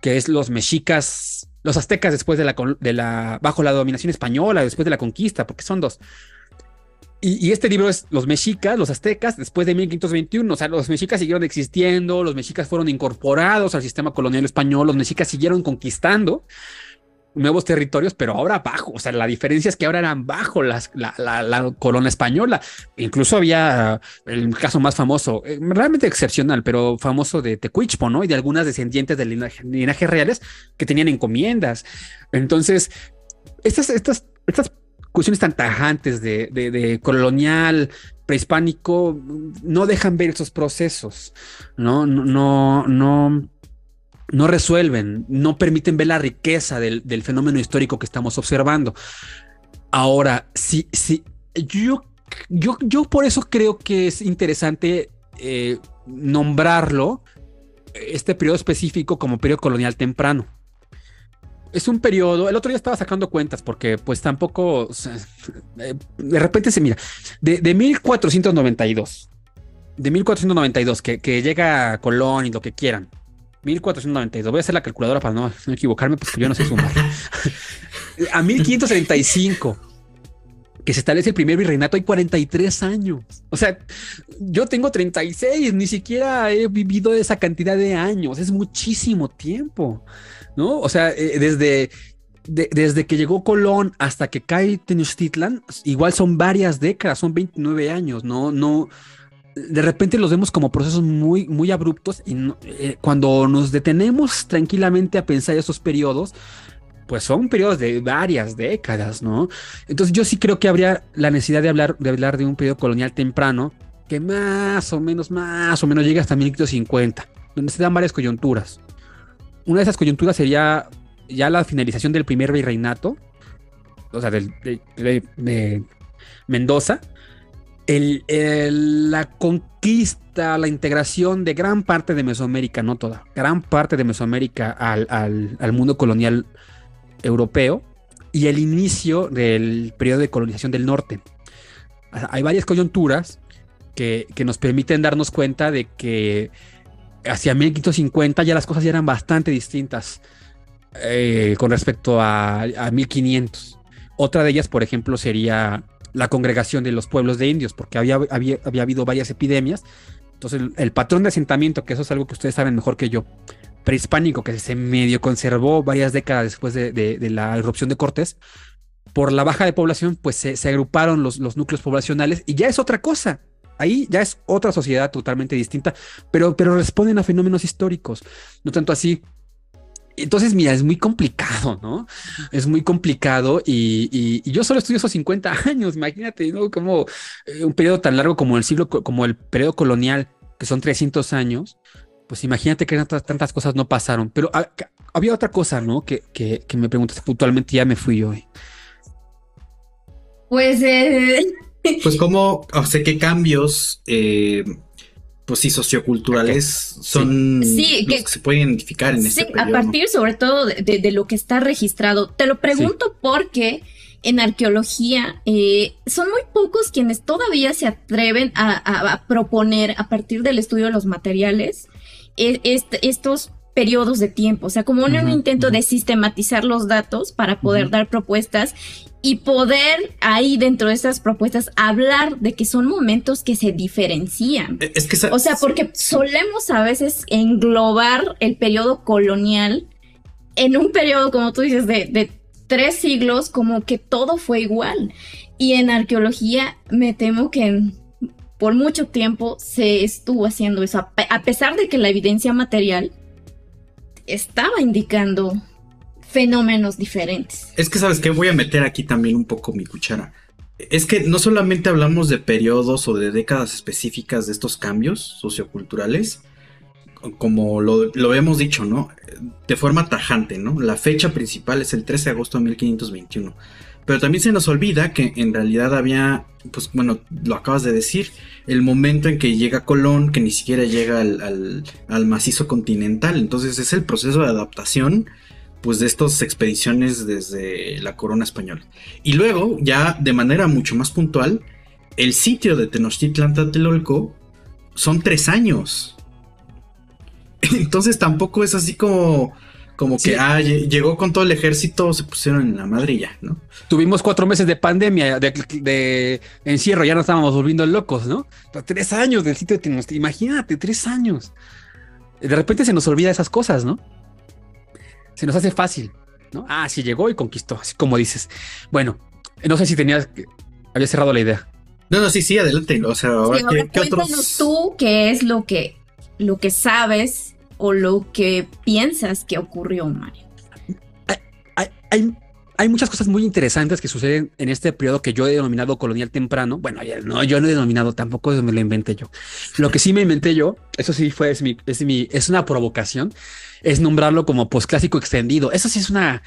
que es Los Mexicas, los aztecas después de la, de la, bajo la dominación española, después de la conquista, porque son dos. Y, este libro es Los Mexicas, los aztecas, después de 1521. O sea, los mexicas siguieron existiendo, los mexicas fueron incorporados al sistema colonial español, los mexicas siguieron conquistando nuevos territorios, pero ahora bajo. O sea, la diferencia es que ahora eran bajo las, la, corona española. Incluso había el caso más famoso, eh, realmente excepcional, pero famoso de Tecuichpo, ¿no? Y de algunas descendientes de linaje, reales que tenían encomiendas. Entonces, estas, estas, estas cuestiones tan tajantes de, de, de colonial, prehispánico, no dejan ver esos procesos, ¿no? No, no, no no resuelven, no permiten ver la riqueza del, fenómeno histórico que estamos observando. Ahora, sí, sí, yo, yo, yo por eso creo que es interesante eh, nombrarlo, este periodo específico como periodo colonial temprano. Es un periodo, el otro día estaba sacando cuentas porque pues tampoco, eh, de repente se mira, de, de 1492, de 1492, que, que llega Colón y lo que quieran, 1492. Voy a hacer la calculadora para no, equivocarme porque yo no sé sumar. a 1535, que se establece el primer virreinato, hay 43 años. O sea, yo tengo 36, ni siquiera he vivido esa cantidad de años. Es muchísimo tiempo, ¿no? O sea, eh, desde, desde que llegó Colón hasta que cae Tenochtitlan, igual son varias décadas, son 29 años, ¿no? No de repente los vemos como procesos muy, muy abruptos y eh, cuando nos detenemos tranquilamente a pensar esos periodos, pues son periodos de varias décadas, ¿no? Entonces yo sí creo que habría la necesidad de hablar de, hablar de un periodo colonial temprano que más o menos, más o menos llega hasta 1550, donde se dan varias coyunturas. Una de esas coyunturas sería ya la finalización del primer virreinato, o sea, de Mendoza, la conquista, la integración de gran parte de Mesoamérica, no toda, gran parte de Mesoamérica al, mundo colonial europeo y el inicio del periodo de colonización del norte. Hay varias coyunturas que, nos permiten darnos cuenta de que hacia 1550 ya las cosas ya eran bastante distintas eh, con respecto a, a 1500. Otra de ellas, por ejemplo, sería la congregación de los pueblos de indios, porque había, había, habido varias epidemias. Entonces, el, patrón de asentamiento, que eso es algo que ustedes saben mejor que yo, prehispánico, que se medio conservó varias décadas después de, la erupción de Cortés, por la baja de población, pues se, agruparon los, los, núcleos poblacionales y ya es otra cosa. ahí ya es otra sociedad totalmente distinta, pero, pero responden a fenómenos históricos, no tanto así. Entonces, mira, es muy complicado, ¿no? Es muy complicado y, yo solo estudio esos 50 años, imagínate, ¿no? Como eh, un periodo tan largo como el siglo, como el periodo colonial, que son 300 años, pues imagínate que tantas, cosas no pasaron. Pero ah, había otra cosa, ¿no? Que, que, me preguntaste puntualmente, ya me fui yo. Pues... Eh... Pues como, o sea, qué cambios... Eh pues sí, socioculturales son sí. que, se pueden identificar en sí, a partir sobre todo de, lo que está registrado. Te lo pregunto porque en arqueología eh, son muy pocos quienes todavía se atreven a, proponer a partir del estudio de los materiales e, estos periodos de tiempo, o sea, como un, intento de sistematizar los datos para poder dar propuestas y poder ahí dentro de estas propuestas hablar de que son momentos que se diferencian. E, es que o sea, porque solemos a veces englobar el periodo colonial en un periodo, como tú dices, de, tres siglos, como que todo fue igual. Y en arqueología me temo que por mucho tiempo se estuvo haciendo eso, a pesar de que la evidencia material estaba indicando fenómenos diferentes. Es que, ¿sabes qué? Voy a meter aquí también un poco mi cuchara. Es que no solamente hablamos de periodos o de décadas específicas de estos cambios socioculturales, como lo, lo hemos dicho, ¿no? De forma tajante, ¿no? La fecha principal es el 13 de agosto de 1521. Pero también se nos olvida que en realidad había, pues bueno, lo acabas de decir, el momento en que llega Colón, que ni siquiera llega al, al macizo continental. Entonces es el proceso de adaptación pues de estas expediciones desde la corona española. Y luego, ya de manera mucho más puntual, el sitio de Tenochtitlan Tlatelolco son tres años. Entonces tampoco es así como, como que ah, llegó con todo el ejército, se pusieron en la madrilla, ¿no? Tuvimos cuatro meses de pandemia, de, encierro, ya nos estábamos volviendo locos, ¿no? tres años del sitio de Tenochtitlan, imagínate, tres años. De repente se nos olvida esas cosas, ¿no? se nos hace fácil, ¿no? Ah, sí llegó y conquistó, así como dices. Bueno, no sé si tenías, había cerrado la idea. No, no, sí, sí, adelante. O sea, ahora, ¿qué, cuéntanos tú qué es lo que, lo que sabes o lo que piensas que ocurrió, Mario. Hay, hay, muchas cosas muy interesantes que suceden en este periodo que yo he denominado colonial temprano. Bueno, no, yo no he denominado, tampoco me lo inventé yo. Lo que sí me inventé yo, eso sí fue, es, mi, es, mi, es una provocación es nombrarlo como posclásico extendido. Eso sí es una,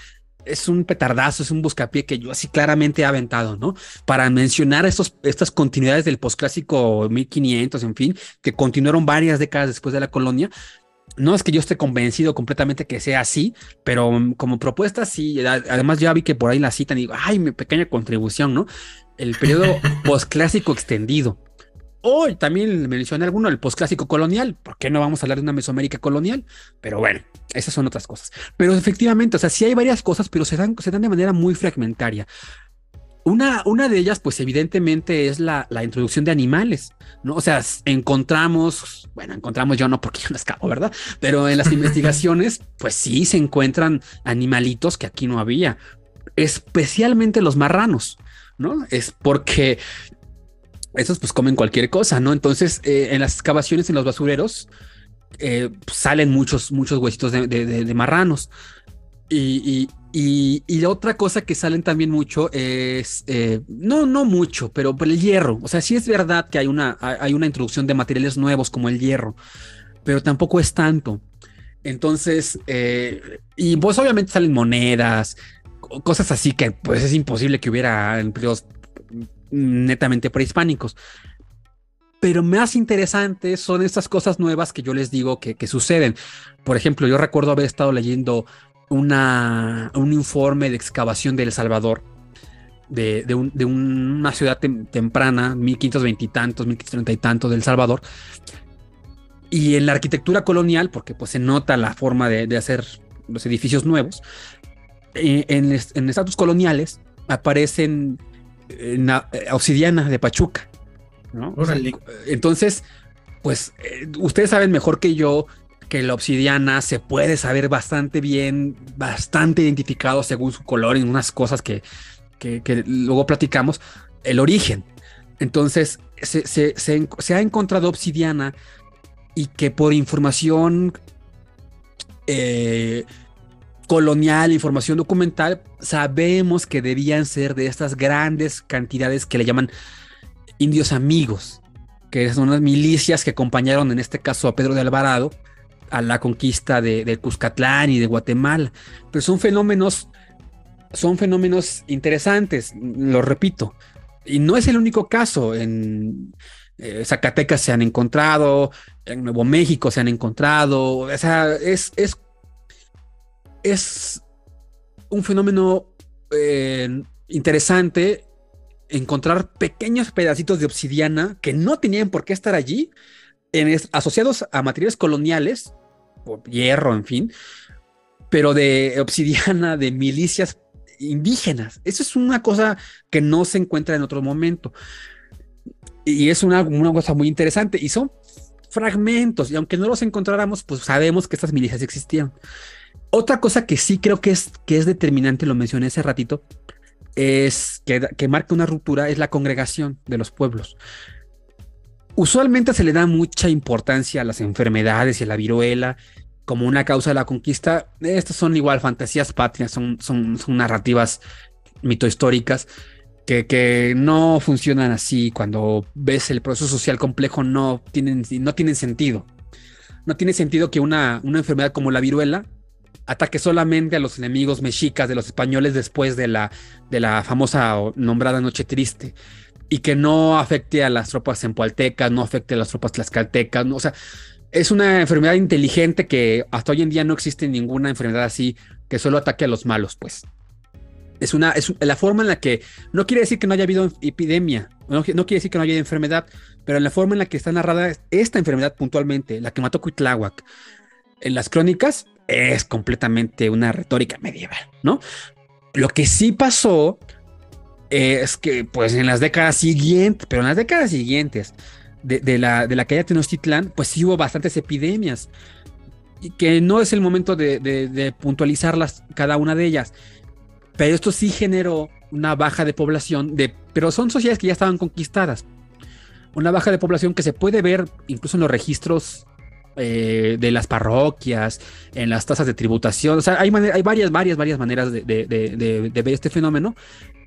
es un petardazo, es un buscapié que yo así claramente he aventado, ¿no? Para mencionar estos, estas continuidades del posclásico 1500, en fin, que continuaron varias décadas después de la colonia. No es que yo esté convencido completamente que sea así, pero como propuesta sí. Además ya vi que por ahí la citan y digo, ay, mi pequeña contribución, ¿no? El periodo posclásico extendido. Hoy también mencioné alguno, el posclásico colonial. ¿Por qué no vamos a hablar de una Mesoamérica colonial? Pero bueno, esas son otras cosas. Pero efectivamente, o sea, sí hay varias cosas, pero se dan, se dan de manera muy fragmentaria. Una, una de ellas, pues evidentemente es la, la, introducción de animales, ¿no? O sea, encontramos, bueno, encontramos yo no porque yo no escapo, ¿verdad? Pero en las investigaciones, pues sí se encuentran animalitos que aquí no había, especialmente los marranos, ¿no? Es porque esos pues comen cualquier cosa, ¿no? Entonces, eh, en las excavaciones en los basureros eh, salen muchos, muchos huesitos de, marranos. Y, y, otra cosa que salen también mucho es, eh, no, no mucho, pero el hierro. O sea, sí es verdad que hay una, hay una introducción de materiales nuevos como el hierro, pero tampoco es tanto. Entonces, y pues obviamente salen monedas, cosas así que pues es imposible que hubiera periodos netamente prehispánicos. Pero más interesantes son estas cosas nuevas que yo les digo que, suceden. Por ejemplo, yo recuerdo haber estado leyendo una, un informe de excavación de El Salvador, de, una ciudad temprana, 1520 y tantos, 1530 y tantos de El Salvador. Y en la arquitectura colonial, porque pues se nota la forma de, hacer los edificios nuevos, eh, en, en estatus coloniales aparecen eh, obsidiana de Pachuca. ¿no? entonces, pues eh, ustedes saben mejor que yo que la obsidiana se puede saber bastante bien, bastante identificado según su color en unas cosas que, que, luego platicamos, el origen. Entonces, se, ha encontrado obsidiana y que por información eh, colonial, información documental, sabemos que debían ser de estas grandes cantidades que le llaman indios amigos, que son las milicias que acompañaron en este caso a Pedro de Alvarado a la conquista de, de Cuscatlán y de Guatemala. Pero son fenómenos, son fenómenos interesantes, lo repito. Y no es el único caso. En eh, Zacatecas se han encontrado, en Nuevo México se han encontrado. O sea, es, es, un fenómeno eh, interesante encontrar pequeños pedacitos de obsidiana que no tenían por qué estar allí, en, asociados a materiales coloniales, por hierro, en fin, pero de obsidiana, de milicias indígenas. Eso es una cosa que no se encuentra en otro momento. Y es una, una cosa muy interesante. Y son fragmentos, y aunque no los encontráramos, pues sabemos que estas milicias existían. Otra cosa que sí creo que es, que es determinante, lo mencioné hace ratito, es que, que marca una ruptura, es la congregación de los pueblos. Usualmente se le da mucha importancia a las enfermedades y a la viruela como una causa de la conquista. Estas son igual fantasías patrias, son, son, narrativas mitohistóricas que, que, no funcionan así. Cuando ves el proceso social complejo, no tienen, no tienen sentido. No tiene sentido que una, una enfermedad como la viruela ataque solamente a los enemigos mexicas de los españoles después de la, de la famosa nombrada Noche Triste y que no afecte a las tropas empualtecas, no afecte a las tropas tlaxcaltecas, o sea, es una enfermedad inteligente que hasta hoy en día no existe ninguna enfermedad así que solo ataque a los malos, pues. Es una, es la forma en la que, no quiere decir que no haya habido epidemia, no, quiere decir que no haya enfermedad, pero en la forma en la que está narrada esta enfermedad puntualmente, la que mató Cuitláhuac, en las crónicas, es completamente una retórica medieval, ¿no? Lo que sí pasó es que, pues en las décadas siguientes, pero en las décadas siguientes, de, la, de la caída de Tenochtitlán, pues sí hubo bastantes epidemias. Y que no es el momento de, puntualizarlas cada una de ellas. Pero esto sí generó una baja de población, de, pero son sociedades que ya estaban conquistadas. Una baja de población que se puede ver incluso en los registros eh, de las parroquias, en las tasas de tributación. O sea, hay, hay varias, varias, varias maneras de, de, ver este fenómeno.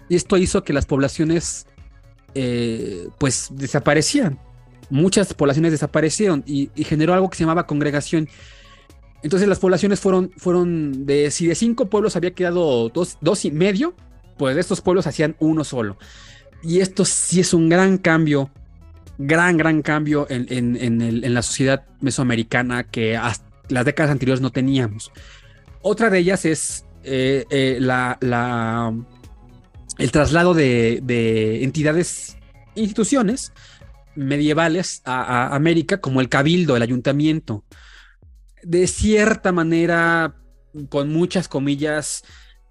Y esto hizo que las poblaciones, eh, pues, desaparecían muchas poblaciones desaparecieron y, generó algo que se llamaba congregación. Entonces las poblaciones fueron, fueron de, si de cinco pueblos había quedado dos, dos y medio, pues de estos pueblos hacían uno solo. Y esto sí es un gran cambio, gran, gran cambio en, en, la sociedad mesoamericana que hasta las décadas anteriores no teníamos. Otra de ellas es eh, eh, la, el traslado de, de entidades, instituciones, medievales a, América, como el cabildo, el ayuntamiento. De cierta manera, con muchas comillas,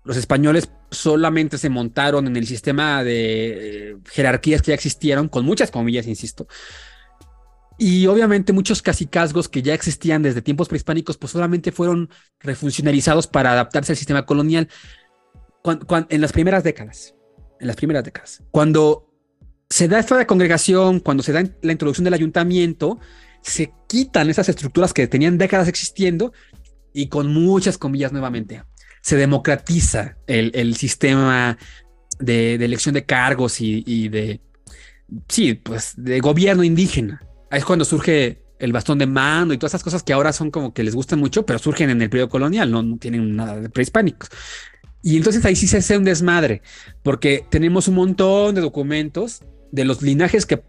los españoles solamente se montaron en el sistema de eh, jerarquías que ya existieron, con muchas comillas, insisto. Y obviamente muchos casicazgos que ya existían desde tiempos prehispánicos, pues solamente fueron refuncionalizados para adaptarse al sistema colonial en las primeras décadas. En las primeras décadas. Cuando se da esta congregación, cuando se da la introducción del ayuntamiento, se quitan esas estructuras que tenían décadas existiendo y con muchas comillas nuevamente, se democratiza el, sistema de, elección de cargos y, de, sí, pues de gobierno indígena. Ahí es cuando surge el bastón de mando y todas esas cosas que ahora son como que les gustan mucho, pero surgen en el periodo colonial, no, no tienen nada de prehispánicos. Y entonces ahí sí se hace un desmadre, porque tenemos un montón de documentos de los linajes que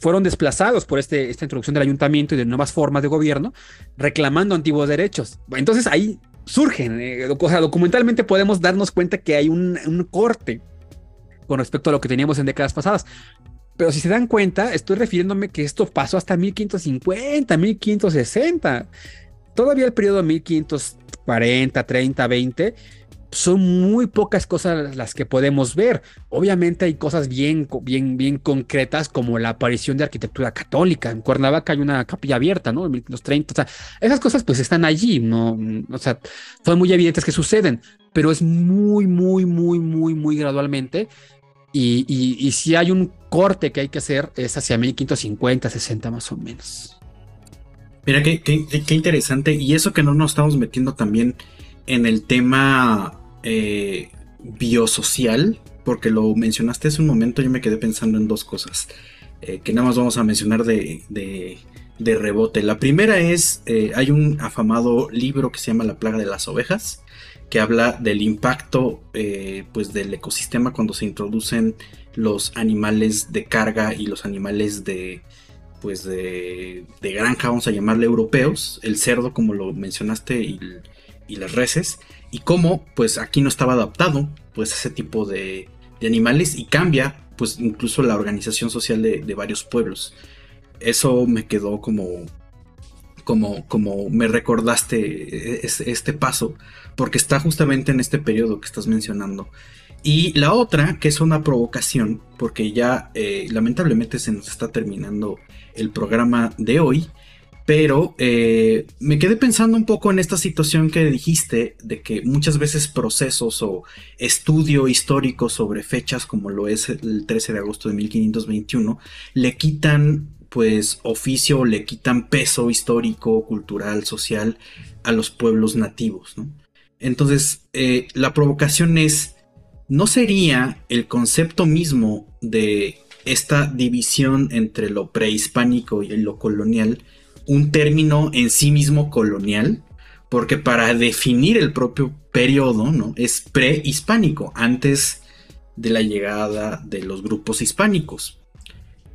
fueron desplazados por este, esta introducción del ayuntamiento y de nuevas formas de gobierno, reclamando antiguos derechos. Entonces ahí surgen, eh, o sea, documentalmente podemos darnos cuenta que hay un, un corte con respecto a lo que teníamos en décadas pasadas. Pero si se dan cuenta, estoy refiriéndome que esto pasó hasta 1550, 1560. Todavía el periodo 1540, 30, 20 son muy pocas cosas las que podemos ver. Obviamente hay cosas bien, bien, bien concretas como la aparición de arquitectura católica. En Cuernavaca hay una capilla abierta, ¿no? En los 30. O sea, esas cosas pues están allí, ¿no? O sea, son muy evidentes que suceden, pero es muy, muy, muy, muy, muy gradualmente. Y, si hay un corte que hay que hacer, es hacia 1550, 60 más o menos. Mira, qué, qué, interesante. Y eso que no nos estamos metiendo también en el tema eh, biosocial, porque lo mencionaste hace un momento, yo me quedé pensando en dos cosas, eh, que nada más vamos a mencionar de, de, rebote. La primera es, eh, hay un afamado libro que se llama La plaga de las ovejas, que habla del impacto pues del ecosistema cuando se introducen los animales de carga y los animales de, pues de, de, granja, vamos a llamarle europeos, el cerdo como lo mencionaste y, las reses, y cómo pues aquí no estaba adaptado pues ese tipo de, animales y cambia pues incluso la organización social de, de, varios pueblos. Eso me quedó como, como, como me recordaste este paso, porque está justamente en este periodo que estás mencionando. Y la otra, que es una provocación, porque ya eh, lamentablemente se nos está terminando el programa de hoy, pero eh, me quedé pensando un poco en esta situación que dijiste de que muchas veces procesos o estudio histórico sobre fechas como lo es el 13 de agosto de 1521 le quitan pues oficio, le quitan peso histórico, cultural, social a los pueblos nativos. Entonces eh, la provocación es ¿no sería el concepto mismo de esta división entre lo prehispánico y lo colonial un término en sí mismo colonial? Porque para definir el propio periodo, ¿no? Es prehispánico, antes de la llegada de los grupos hispánicos.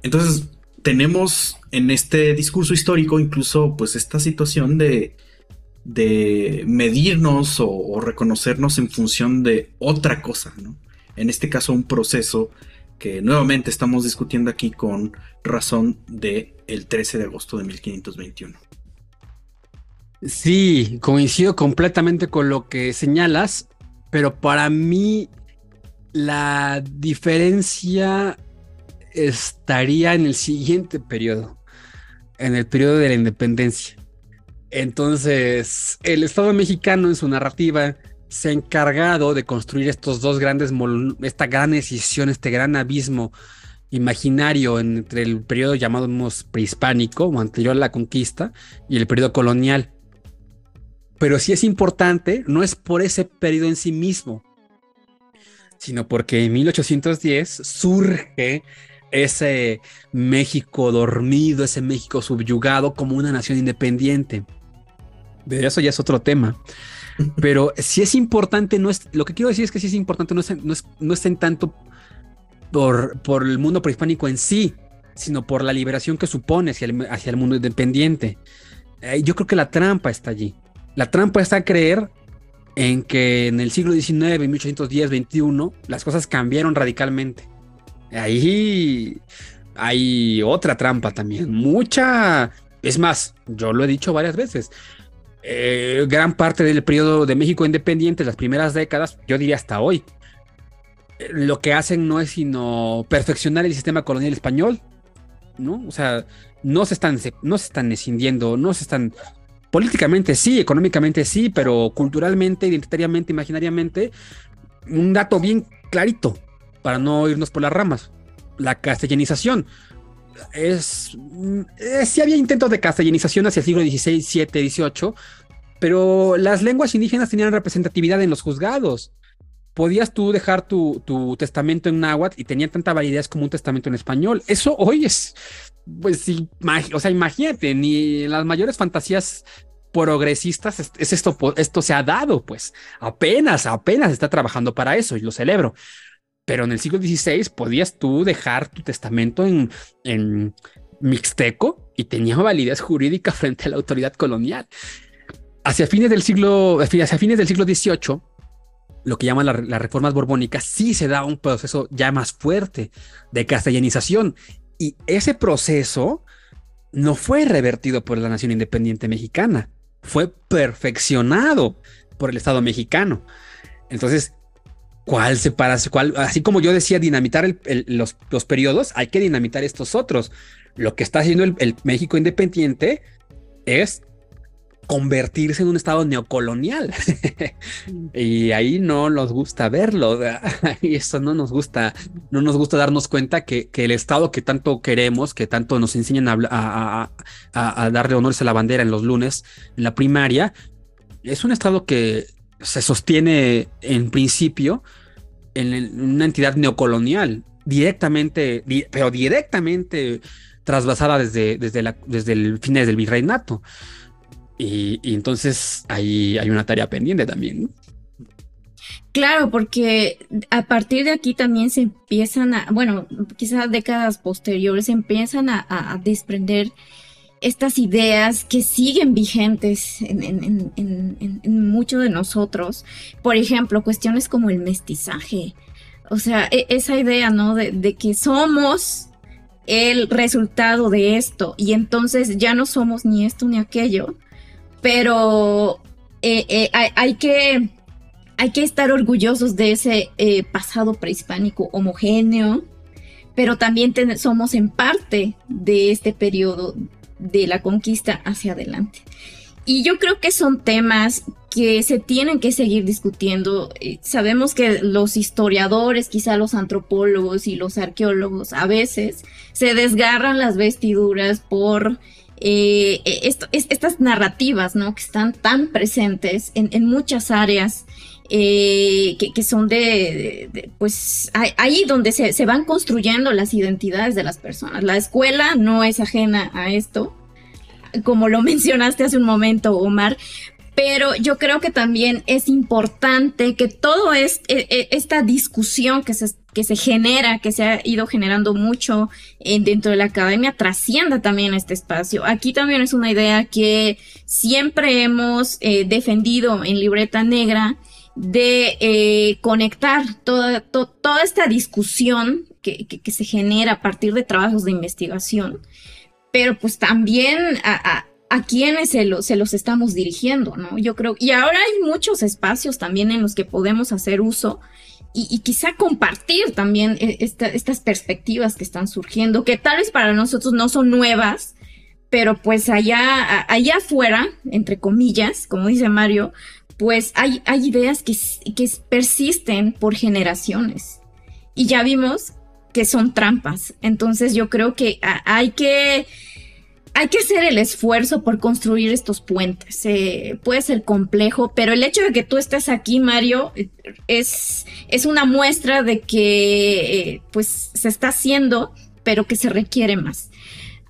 Entonces, tenemos en este discurso histórico incluso pues esta situación de de medirnos o, reconocernos en función de otra cosa, ¿no? En este caso un proceso que nuevamente estamos discutiendo aquí con razón de el 13 de agosto de 1521. Sí, coincido completamente con lo que señalas, pero para mí la diferencia estaría en el siguiente periodo, en el periodo de la independencia. Entonces, el Estado mexicano en su narrativa se ha encargado de construir estos dos grandes, esta gran decisión, este gran abismo imaginario entre el periodo llamado prehispánico o anterior a la conquista y el periodo colonial. Pero sí es importante, no es por ese periodo en sí mismo, sino porque en 1810 surge ese México dormido, ese México subyugado como una nación independiente. De eso ya es otro tema. Pero si es importante, no es, lo que quiero decir es que si es importante, no es, no es, no en tanto por, por el mundo prehispánico en sí, sino por la liberación que supone hacia el, mundo independiente. Eh, yo creo que la trampa está allí. La trampa está creer en que en el siglo XIX, 1810, 21, las cosas cambiaron radicalmente. Ahí hay otra trampa también. Mucha. Es más, yo lo he dicho varias veces. Eh, gran parte del periodo de México independiente, las primeras décadas, yo diría hasta hoy, eh, lo que hacen no es sino perfeccionar el sistema colonial español, ¿no? O sea, no se están, no se están escindiendo, no se están políticamente sí, económicamente sí, pero culturalmente, identitariamente, imaginariamente, un dato bien clarito para no irnos por las ramas, la castellanización es, eh, sí había intentos de castellanización hacia el siglo XVI, XVII, XVIII, pero las lenguas indígenas tenían representatividad en los juzgados. Podías tú dejar tu, tu testamento en náhuatl y tenía tanta validez como un testamento en español. Eso hoy es, pues o sea, imagínate, ni las mayores fantasías progresistas es, esto, esto se ha dado, pues apenas, apenas está trabajando para eso y lo celebro. Pero en el siglo XVI podías tú dejar tu testamento en, en mixteco y tenía validez jurídica frente a la autoridad colonial. Hacia fines del siglo, hacia fines del siglo XVIII, lo que llaman las reformas borbónicas, sí se da un proceso ya más fuerte de castellanización. Y ese proceso no fue revertido por la nación independiente mexicana, fue perfeccionado por el Estado mexicano. Entonces, ¿Cuál separa? Cuál, así como yo decía, dinamitar los, los, periodos, hay que dinamitar estos otros. Lo que está haciendo el, México independiente es convertirse en un estado neocolonial. y ahí no nos gusta verlo. y eso no nos gusta, no nos gusta darnos cuenta que, el estado que tanto queremos, que tanto nos enseñan a, a, darle honores a la bandera en los lunes, en la primaria, es un estado que se sostiene en principio en una entidad neocolonial, directamente, pero directamente trasvasada desde, desde, la, desde el fines del virreinato. Y, entonces ahí hay una tarea pendiente también. Claro, porque a partir de aquí también se empiezan a, bueno, quizás décadas posteriores se empiezan a, desprender estas ideas que siguen vigentes en, muchos de nosotros. Por ejemplo, cuestiones como el mestizaje. O sea, e, esa idea, ¿no? De, de, que somos el resultado de esto y entonces ya no somos ni esto ni aquello, pero eh, eh, hay, que, hay que estar orgullosos de ese eh, pasado prehispánico homogéneo, pero también somos en parte de este periodo de la conquista hacia adelante. Y yo creo que son temas que se tienen que seguir discutiendo. Sabemos que los historiadores, quizá los antropólogos y los arqueólogos a veces se desgarran las vestiduras por eh, eh estas narrativas, ¿no? Que están tan presentes en, muchas áreas. Eh, que, son de, pues ahí donde se, se, van construyendo las identidades de las personas. La escuela no es ajena a esto, como lo mencionaste hace un momento, Omar, pero yo creo que también es importante que todo es, e, e, esta discusión que se, que se genera, que se ha ido generando mucho dentro de la academia, trascienda también este espacio. Aquí también es una idea que siempre hemos eh, defendido en Libreta Negra de eh, conectar toda, toda esta discusión que, que, se genera a partir de trabajos de investigación, pero pues también a a quiénes se, se, los estamos dirigiendo, ¿no? Yo creo, y ahora hay muchos espacios también en los que podemos hacer uso y, quizá compartir también eh, estas perspectivas que están surgiendo, que tal vez para nosotros no son nuevas, pero pues allá, allá afuera, entre comillas, como dice Mario, pues hay, hay ideas que, que persisten por generaciones. Y ya vimos que son trampas. Entonces yo creo que hay que hay que hacer el esfuerzo por construir estos puentes. Puede ser complejo, pero el hecho de que tú estés aquí, Mario, es, es una muestra de que eh, pues se está haciendo, pero que se requiere más.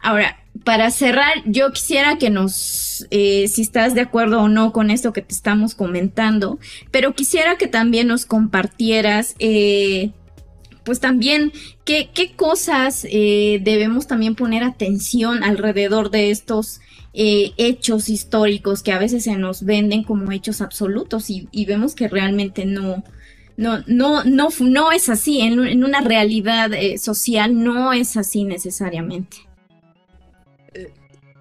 Ahora, para cerrar, yo quisiera que nos, eh, si estás de acuerdo o no con esto que te estamos comentando, pero quisiera que también nos compartieras pues también qué, cosas eh, debemos también poner atención alrededor de estos eh, hechos históricos que a veces se nos venden como hechos absolutos y, vemos que realmente no, no, no, no, no es así, en, una realidad eh, social no es así necesariamente.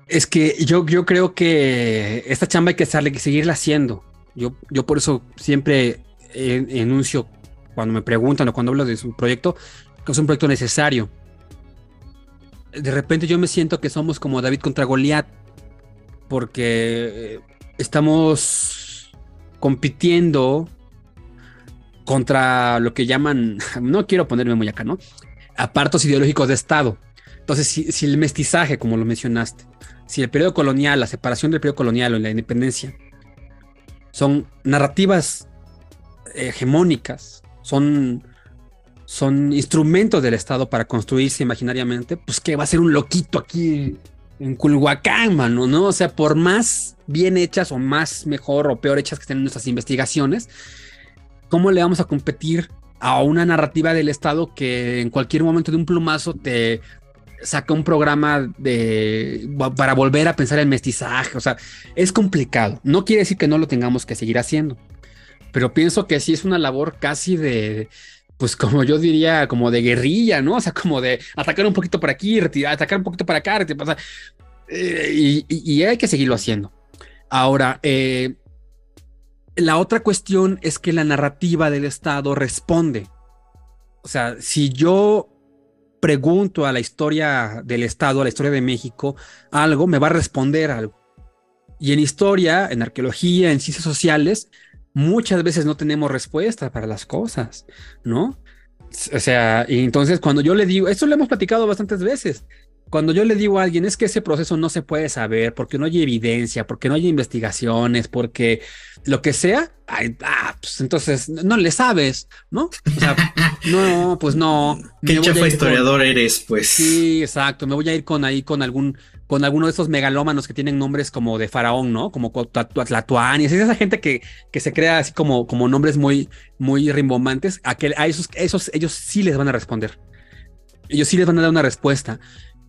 Es que yo, yo creo que esta chamba hay que, seguirla haciendo. Yo, yo por eso siempre enuncio cuando me preguntan o cuando hablo de su proyecto, que es un proyecto necesario. De repente yo me siento que somos como David contra Goliat, porque eh, estamos compitiendo contra lo que llaman, no quiero ponerme muy acá, ¿no? Apartos ideológicos de Estado. Entonces, si, el mestizaje, como lo mencionaste, si el periodo colonial, la separación del periodo colonial o la independencia son narrativas hegemónicas, son, son instrumentos del Estado para construirse imaginariamente, pues que va a ser un loquito aquí en Culhuacán, mano, ¿no? O sea, por más bien hechas o más mejor o peor hechas que estén nuestras investigaciones, ¿cómo le vamos a competir a una narrativa del Estado que en cualquier momento de un plumazo te saca un programa de para volver a pensar el mestizaje? O sea, es complicado. No quiere decir que no lo tengamos que seguir haciendo pero pienso que sí es una labor casi de, pues como yo diría, como de guerrilla, ¿no? O sea, como de atacar un poquito por aquí, atacar un poquito para acá, retirar, eh, y, hay que seguirlo haciendo. Ahora, eh, la otra cuestión es que la narrativa del Estado responde. O sea, si yo pregunto a la historia del Estado, a la historia de México, algo, me va a responder algo. Y en historia, en arqueología, en ciencias sociales, muchas veces no tenemos respuesta para las cosas, ¿no? O sea, y entonces cuando yo le digo, esto lo hemos platicado bastantes veces, cuando yo le digo a alguien es que ese proceso no se puede saber porque no hay evidencia, porque no hay investigaciones, porque lo que sea, ah, pues entonces no le sabes, ¿no? O sea, no, pues no. ¿Qué chafa historiador eres, pues? Sí, exacto. Me voy a ir con ahí con algún, con alguno de esos megalómanos que tienen nombres como de faraón, ¿no? Como Tlatuani, es esa gente que, que se crea así como, como nombres muy, muy rimbombantes. A, que, a esos, esos, ellos sí les van a responder. Ellos sí les van a dar una respuesta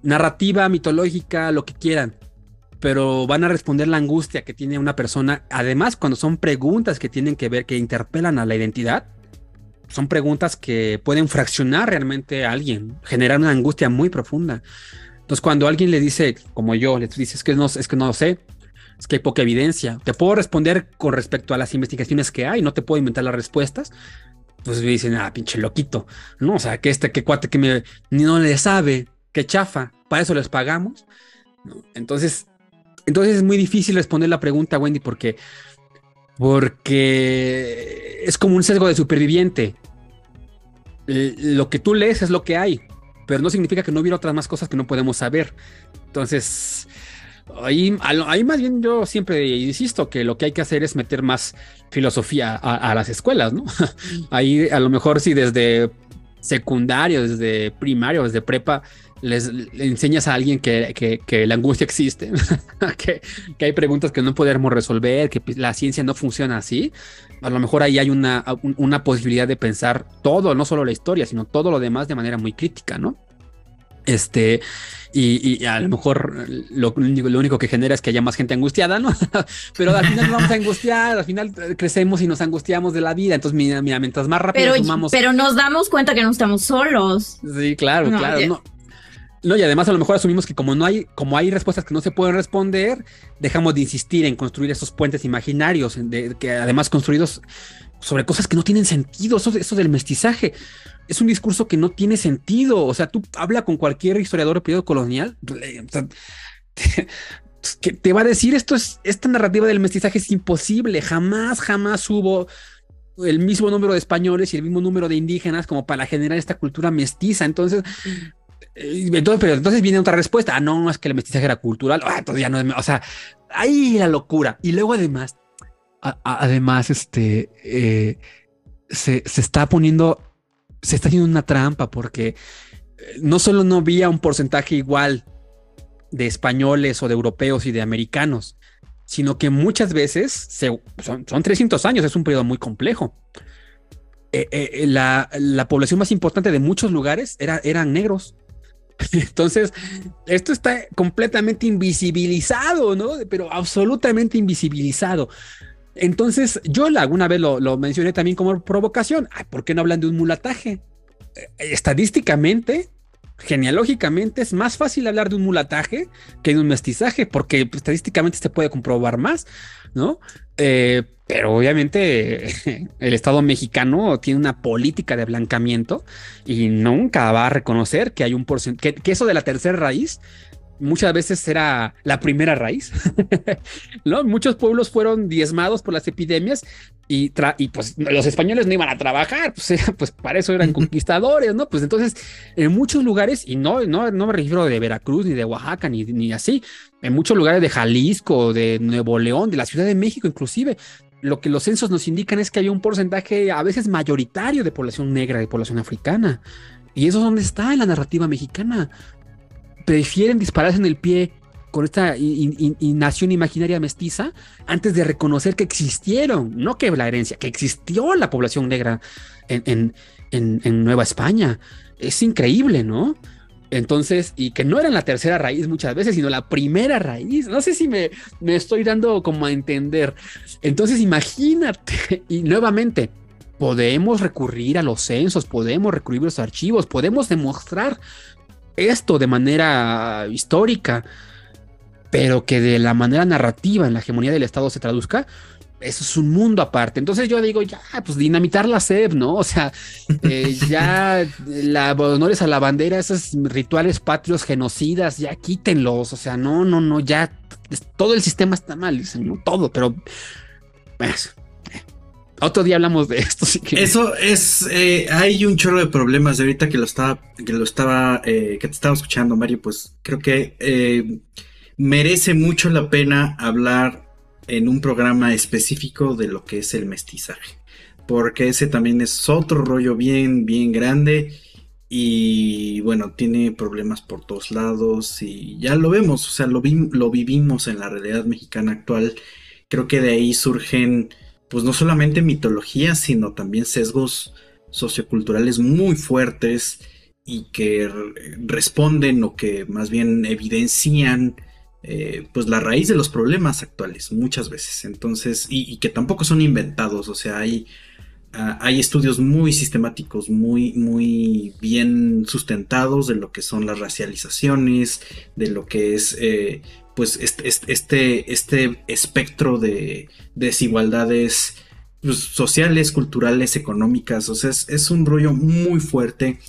narrativa, mitológica, lo que quieran, pero van a responder la angustia que tiene una persona. Además, cuando son preguntas que tienen que ver, que interpelan a la identidad, son preguntas que pueden fraccionar realmente a alguien, generar una angustia muy profunda. Entonces, cuando alguien le dice, como yo, le dice, es que no, es que no lo sé, es que hay poca evidencia, te puedo responder con respecto a las investigaciones que hay, no te puedo inventar las respuestas, pues me dicen, ah, pinche loquito, no, o sea, que este, que cuate que me, ni no le sabe, que chafa, para eso les pagamos. Entonces, entonces es muy difícil responder la pregunta, Wendy, porque, porque es como un sesgo de superviviente. Lo que tú lees es lo que hay, pero no significa que no hubiera otras más cosas que no podemos saber. Entonces, ahí, ahí más bien yo siempre insisto que lo que hay que hacer es meter más filosofía a, las escuelas, ¿no? ahí a lo mejor si desde secundario, desde primario, desde prepa, les, enseñas a alguien que, la angustia existe, que, hay preguntas que no podemos resolver, que la ciencia no funciona así, a lo mejor ahí hay una, una posibilidad de pensar todo, no solo la historia, sino todo lo demás de manera muy crítica, ¿no? Este, y, a lo mejor lo, lo, único que genera es que haya más gente angustiada, ¿no? Pero al final nos vamos a angustiar, al final crecemos y nos angustiamos de la vida. Entonces, mira, mientras más rápido pero, Pero nos damos cuenta que no estamos solos. Sí, claro, claro. No, no, y además a lo mejor asumimos que como no hay, como hay respuestas que no se pueden responder, dejamos de insistir en construir esos puentes imaginarios, de, que además construidos sobre cosas que no tienen sentido. Eso, del mestizaje es un discurso que no tiene sentido. O sea, tú habla con cualquier historiador del periodo colonial, que te va a decir esto es esta narrativa del mestizaje es imposible. Jamás, jamás hubo el mismo número de españoles y el mismo número de indígenas como para generar esta cultura mestiza. Entonces, eh, entonces, pero entonces viene otra respuesta. Ah, no, es que el mestizaje era cultural. Ah, ya no. O sea, ahí la locura. Y luego además, además, este eh, se, se, está poniendo, se está haciendo una trampa porque eh, no solo no había un porcentaje igual de españoles o de europeos y de americanos, sino que muchas veces son, son 300 años, es un periodo muy complejo. la, la, población más importante de muchos lugares era, eran negros. Entonces, esto está completamente invisibilizado, ¿no? Pero absolutamente invisibilizado. Entonces, yo alguna vez lo, mencioné también como provocación. ¿Por qué no hablan de un mulataje? Eh, estadísticamente, genealógicamente, es más fácil hablar de un mulataje que de un mestizaje, porque estadísticamente se puede comprobar más, ¿no? Eh, pero obviamente el Estado mexicano tiene una política de blancamiento y nunca va a reconocer que hay un porcentaje, que, eso de la tercera raíz muchas veces era la primera raíz. ¿no? Muchos pueblos fueron diezmados por las epidemias y, y, pues los españoles no iban a trabajar, pues, pues para eso eran conquistadores, ¿no? Pues entonces en muchos lugares, y no, no, no me refiero de Veracruz ni de Oaxaca ni, ni así, en muchos lugares de Jalisco, de Nuevo León, de la Ciudad de México inclusive, lo que los censos nos indican es que hay un porcentaje a veces mayoritario de población negra, de población africana. Y eso es donde está en la narrativa mexicana. Prefieren dispararse en el pie con esta nación imaginaria mestiza antes de reconocer que existieron, no que la herencia, que existió la población negra en, en Nueva España. Es increíble, ¿no? Entonces, y que no era la tercera raíz muchas veces, sino la primera raíz. No sé si me, me estoy dando como a entender. Entonces, imagínate, y nuevamente, podemos recurrir a los censos, podemos recurrir a los archivos, podemos demostrar esto de manera histórica, pero que de la manera narrativa en la hegemonía del Estado se traduzca, eso es un mundo aparte. Entonces yo digo, ya, pues dinamitar la SEP, ¿no? O sea, eh, ya la honores a la bandera, esos rituales patrios genocidas, ya quítenlos. O sea, no, no, no, ya todo el sistema está mal, todo, pero pues, otro día hablamos de esto. Eso es, eh, hay un chorro de problemas de ahorita que lo estaba, que lo estaba, eh, que te estaba escuchando, Mario, pues creo que merece mucho la pena hablar en un programa específico de lo que es el mestizaje, porque ese también es otro rollo bien, bien grande y bueno, tiene problemas por todos lados y ya lo vemos, o sea, lo, lo vivimos en la realidad mexicana actual. Creo que de ahí surgen, pues no solamente mitologías, sino también sesgos socioculturales muy fuertes y que responden o que más bien evidencian eh, pues la raíz de los problemas actuales muchas veces. Entonces, y, y que tampoco son inventados, o sea, hay Ah, hay estudios muy sistemáticos, muy, muy bien sustentados de lo que son las racializaciones, de lo que es eh, pues este, este, espectro de desigualdades pues, sociales, culturales, económicas. O sea, es, un rollo muy fuerte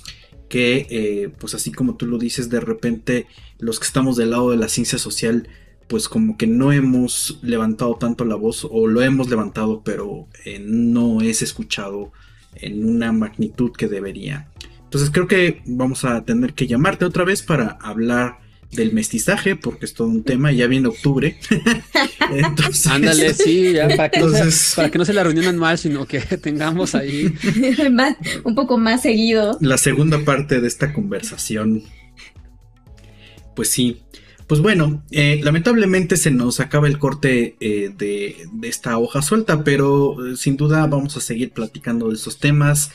que, eh, pues así como tú lo dices, de repente los que estamos del lado de la ciencia social pues como que no hemos levantado tanto la voz o lo hemos levantado pero eh, no es escuchado en una magnitud que debería. Entonces creo que vamos a tener que llamarte otra vez para hablar del mestizaje, porque es todo un tema, ya viene octubre. Entonces, Ándale, sí, para, que no se, para que no se la reunión anual, sino que tengamos ahí un poco más seguido. La segunda parte de esta conversación. Pues sí, pues bueno, eh, lamentablemente se nos acaba el corte eh, de, esta hoja suelta, pero eh, sin duda vamos a seguir platicando de estos temas.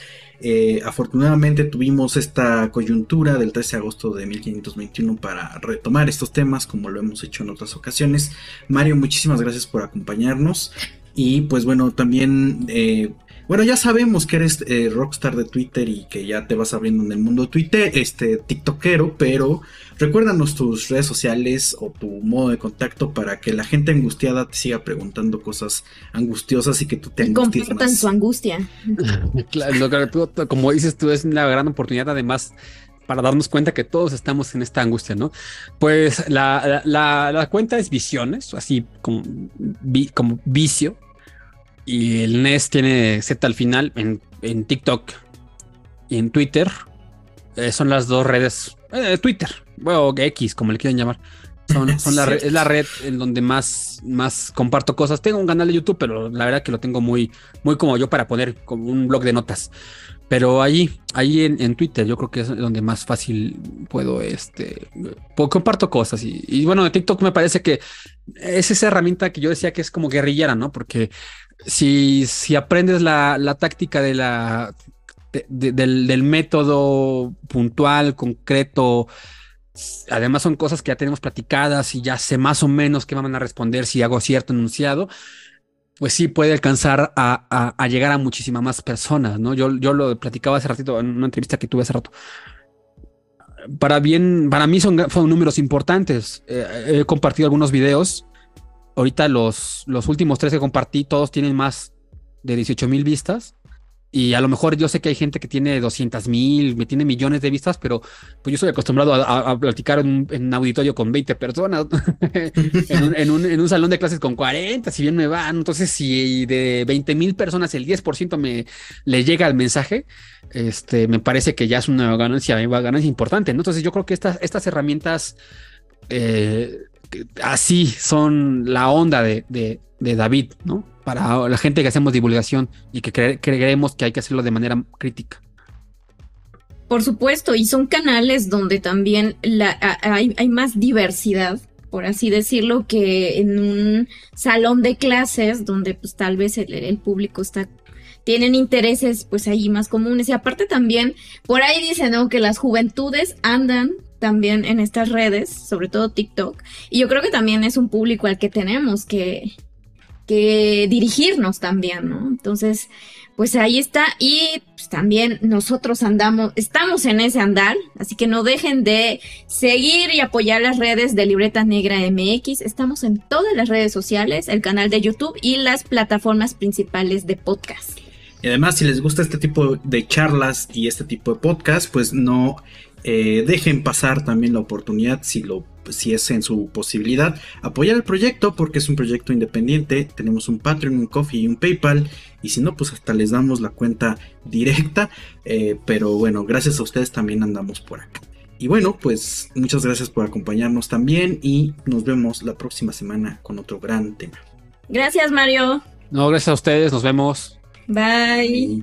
afortunadamente tuvimos esta coyuntura del 13 de agosto de 1521 para retomar estos temas como lo hemos hecho en otras ocasiones. Mario, muchísimas gracias por acompañarnos. Y pues bueno, también bueno, ya sabemos que eres rockstar de Twitter y que ya te vas abriendo en el mundo Twitter, este TikTokero, pero Recuérdanos tus redes sociales o tu modo de contacto para que la gente angustiada te siga preguntando cosas angustiosas y que tú te angusties Compartan su angustia. claro, como dices tú, es una gran oportunidad además para darnos cuenta que todos estamos en esta angustia, ¿no? Pues la, cuenta es Visiones, así como, como vicio, y el NES tiene Z al final en, en TikTok y en Twitter. Eh, son las dos redes, eh, Twitter, bueno, X, como le quieran llamar. Son, la es la red en donde más, más comparto cosas. Tengo un canal de YouTube, pero la verdad que lo tengo muy, muy como yo para poner como un blog de notas. Pero ahí, ahí en, Twitter, yo creo que es donde más fácil puedo, este, comparto cosas. Y, bueno, de TikTok me parece que es esa herramienta que yo decía que es como guerrillera, ¿no? Porque si, si aprendes la, la táctica de la, del, del método puntual, concreto, además son cosas que ya tenemos platicadas y ya sé más o menos qué van a responder si hago cierto enunciado, pues sí puede alcanzar a, llegar a muchísimas más personas, ¿no? Yo, yo lo platicaba hace ratito en una entrevista que tuve hace rato. Para bien, para mí son, son números importantes. Eh, he compartido algunos videos. Ahorita los, los últimos tres que compartí, todos tienen más de 18 mil vistas. Y a lo mejor yo sé que hay gente que tiene 200 mil, me tiene millones de vistas, pero pues yo estoy acostumbrado a, platicar en un, auditorio con 20 personas, en, un, salón de clases con 40, si bien me van. Entonces, si de 20 mil personas el 10% me le llega el mensaje, este, me parece que ya es una ganancia, una ganancia importante. ¿no? Entonces, yo creo que estas, estas herramientas eh, así son la onda de, de David, ¿no? Para la gente que hacemos divulgación y que creemos que hay que hacerlo de manera crítica. Por supuesto, y son canales donde también hay, más diversidad, por así decirlo, que en un salón de clases donde pues tal vez el, público está tienen intereses pues ahí más comunes y aparte también por ahí dicen ¿no? que las juventudes andan también en estas redes, sobre todo TikTok, y yo creo que también es un público al que tenemos que, que dirigirnos también, ¿no? Entonces, pues ahí está. Y pues, también nosotros andamos, estamos en ese andar, así que no dejen de seguir y apoyar las redes de Libreta Negra MX. Estamos en todas las redes sociales, el canal de YouTube y las plataformas principales de podcast. Y además, si les gusta este tipo de charlas y este tipo de podcast, pues no eh, dejen pasar también la oportunidad, si lo si es en su posibilidad, apoyar el proyecto porque es un proyecto independiente. Tenemos un Patreon, un Coffee y un PayPal. Y si no, pues hasta les damos la cuenta directa. Eh, pero bueno, gracias a ustedes también andamos por acá. Y bueno, pues muchas gracias por acompañarnos también y nos vemos la próxima semana con otro gran tema. Gracias, Mario. No, gracias a ustedes, nos vemos. Bye.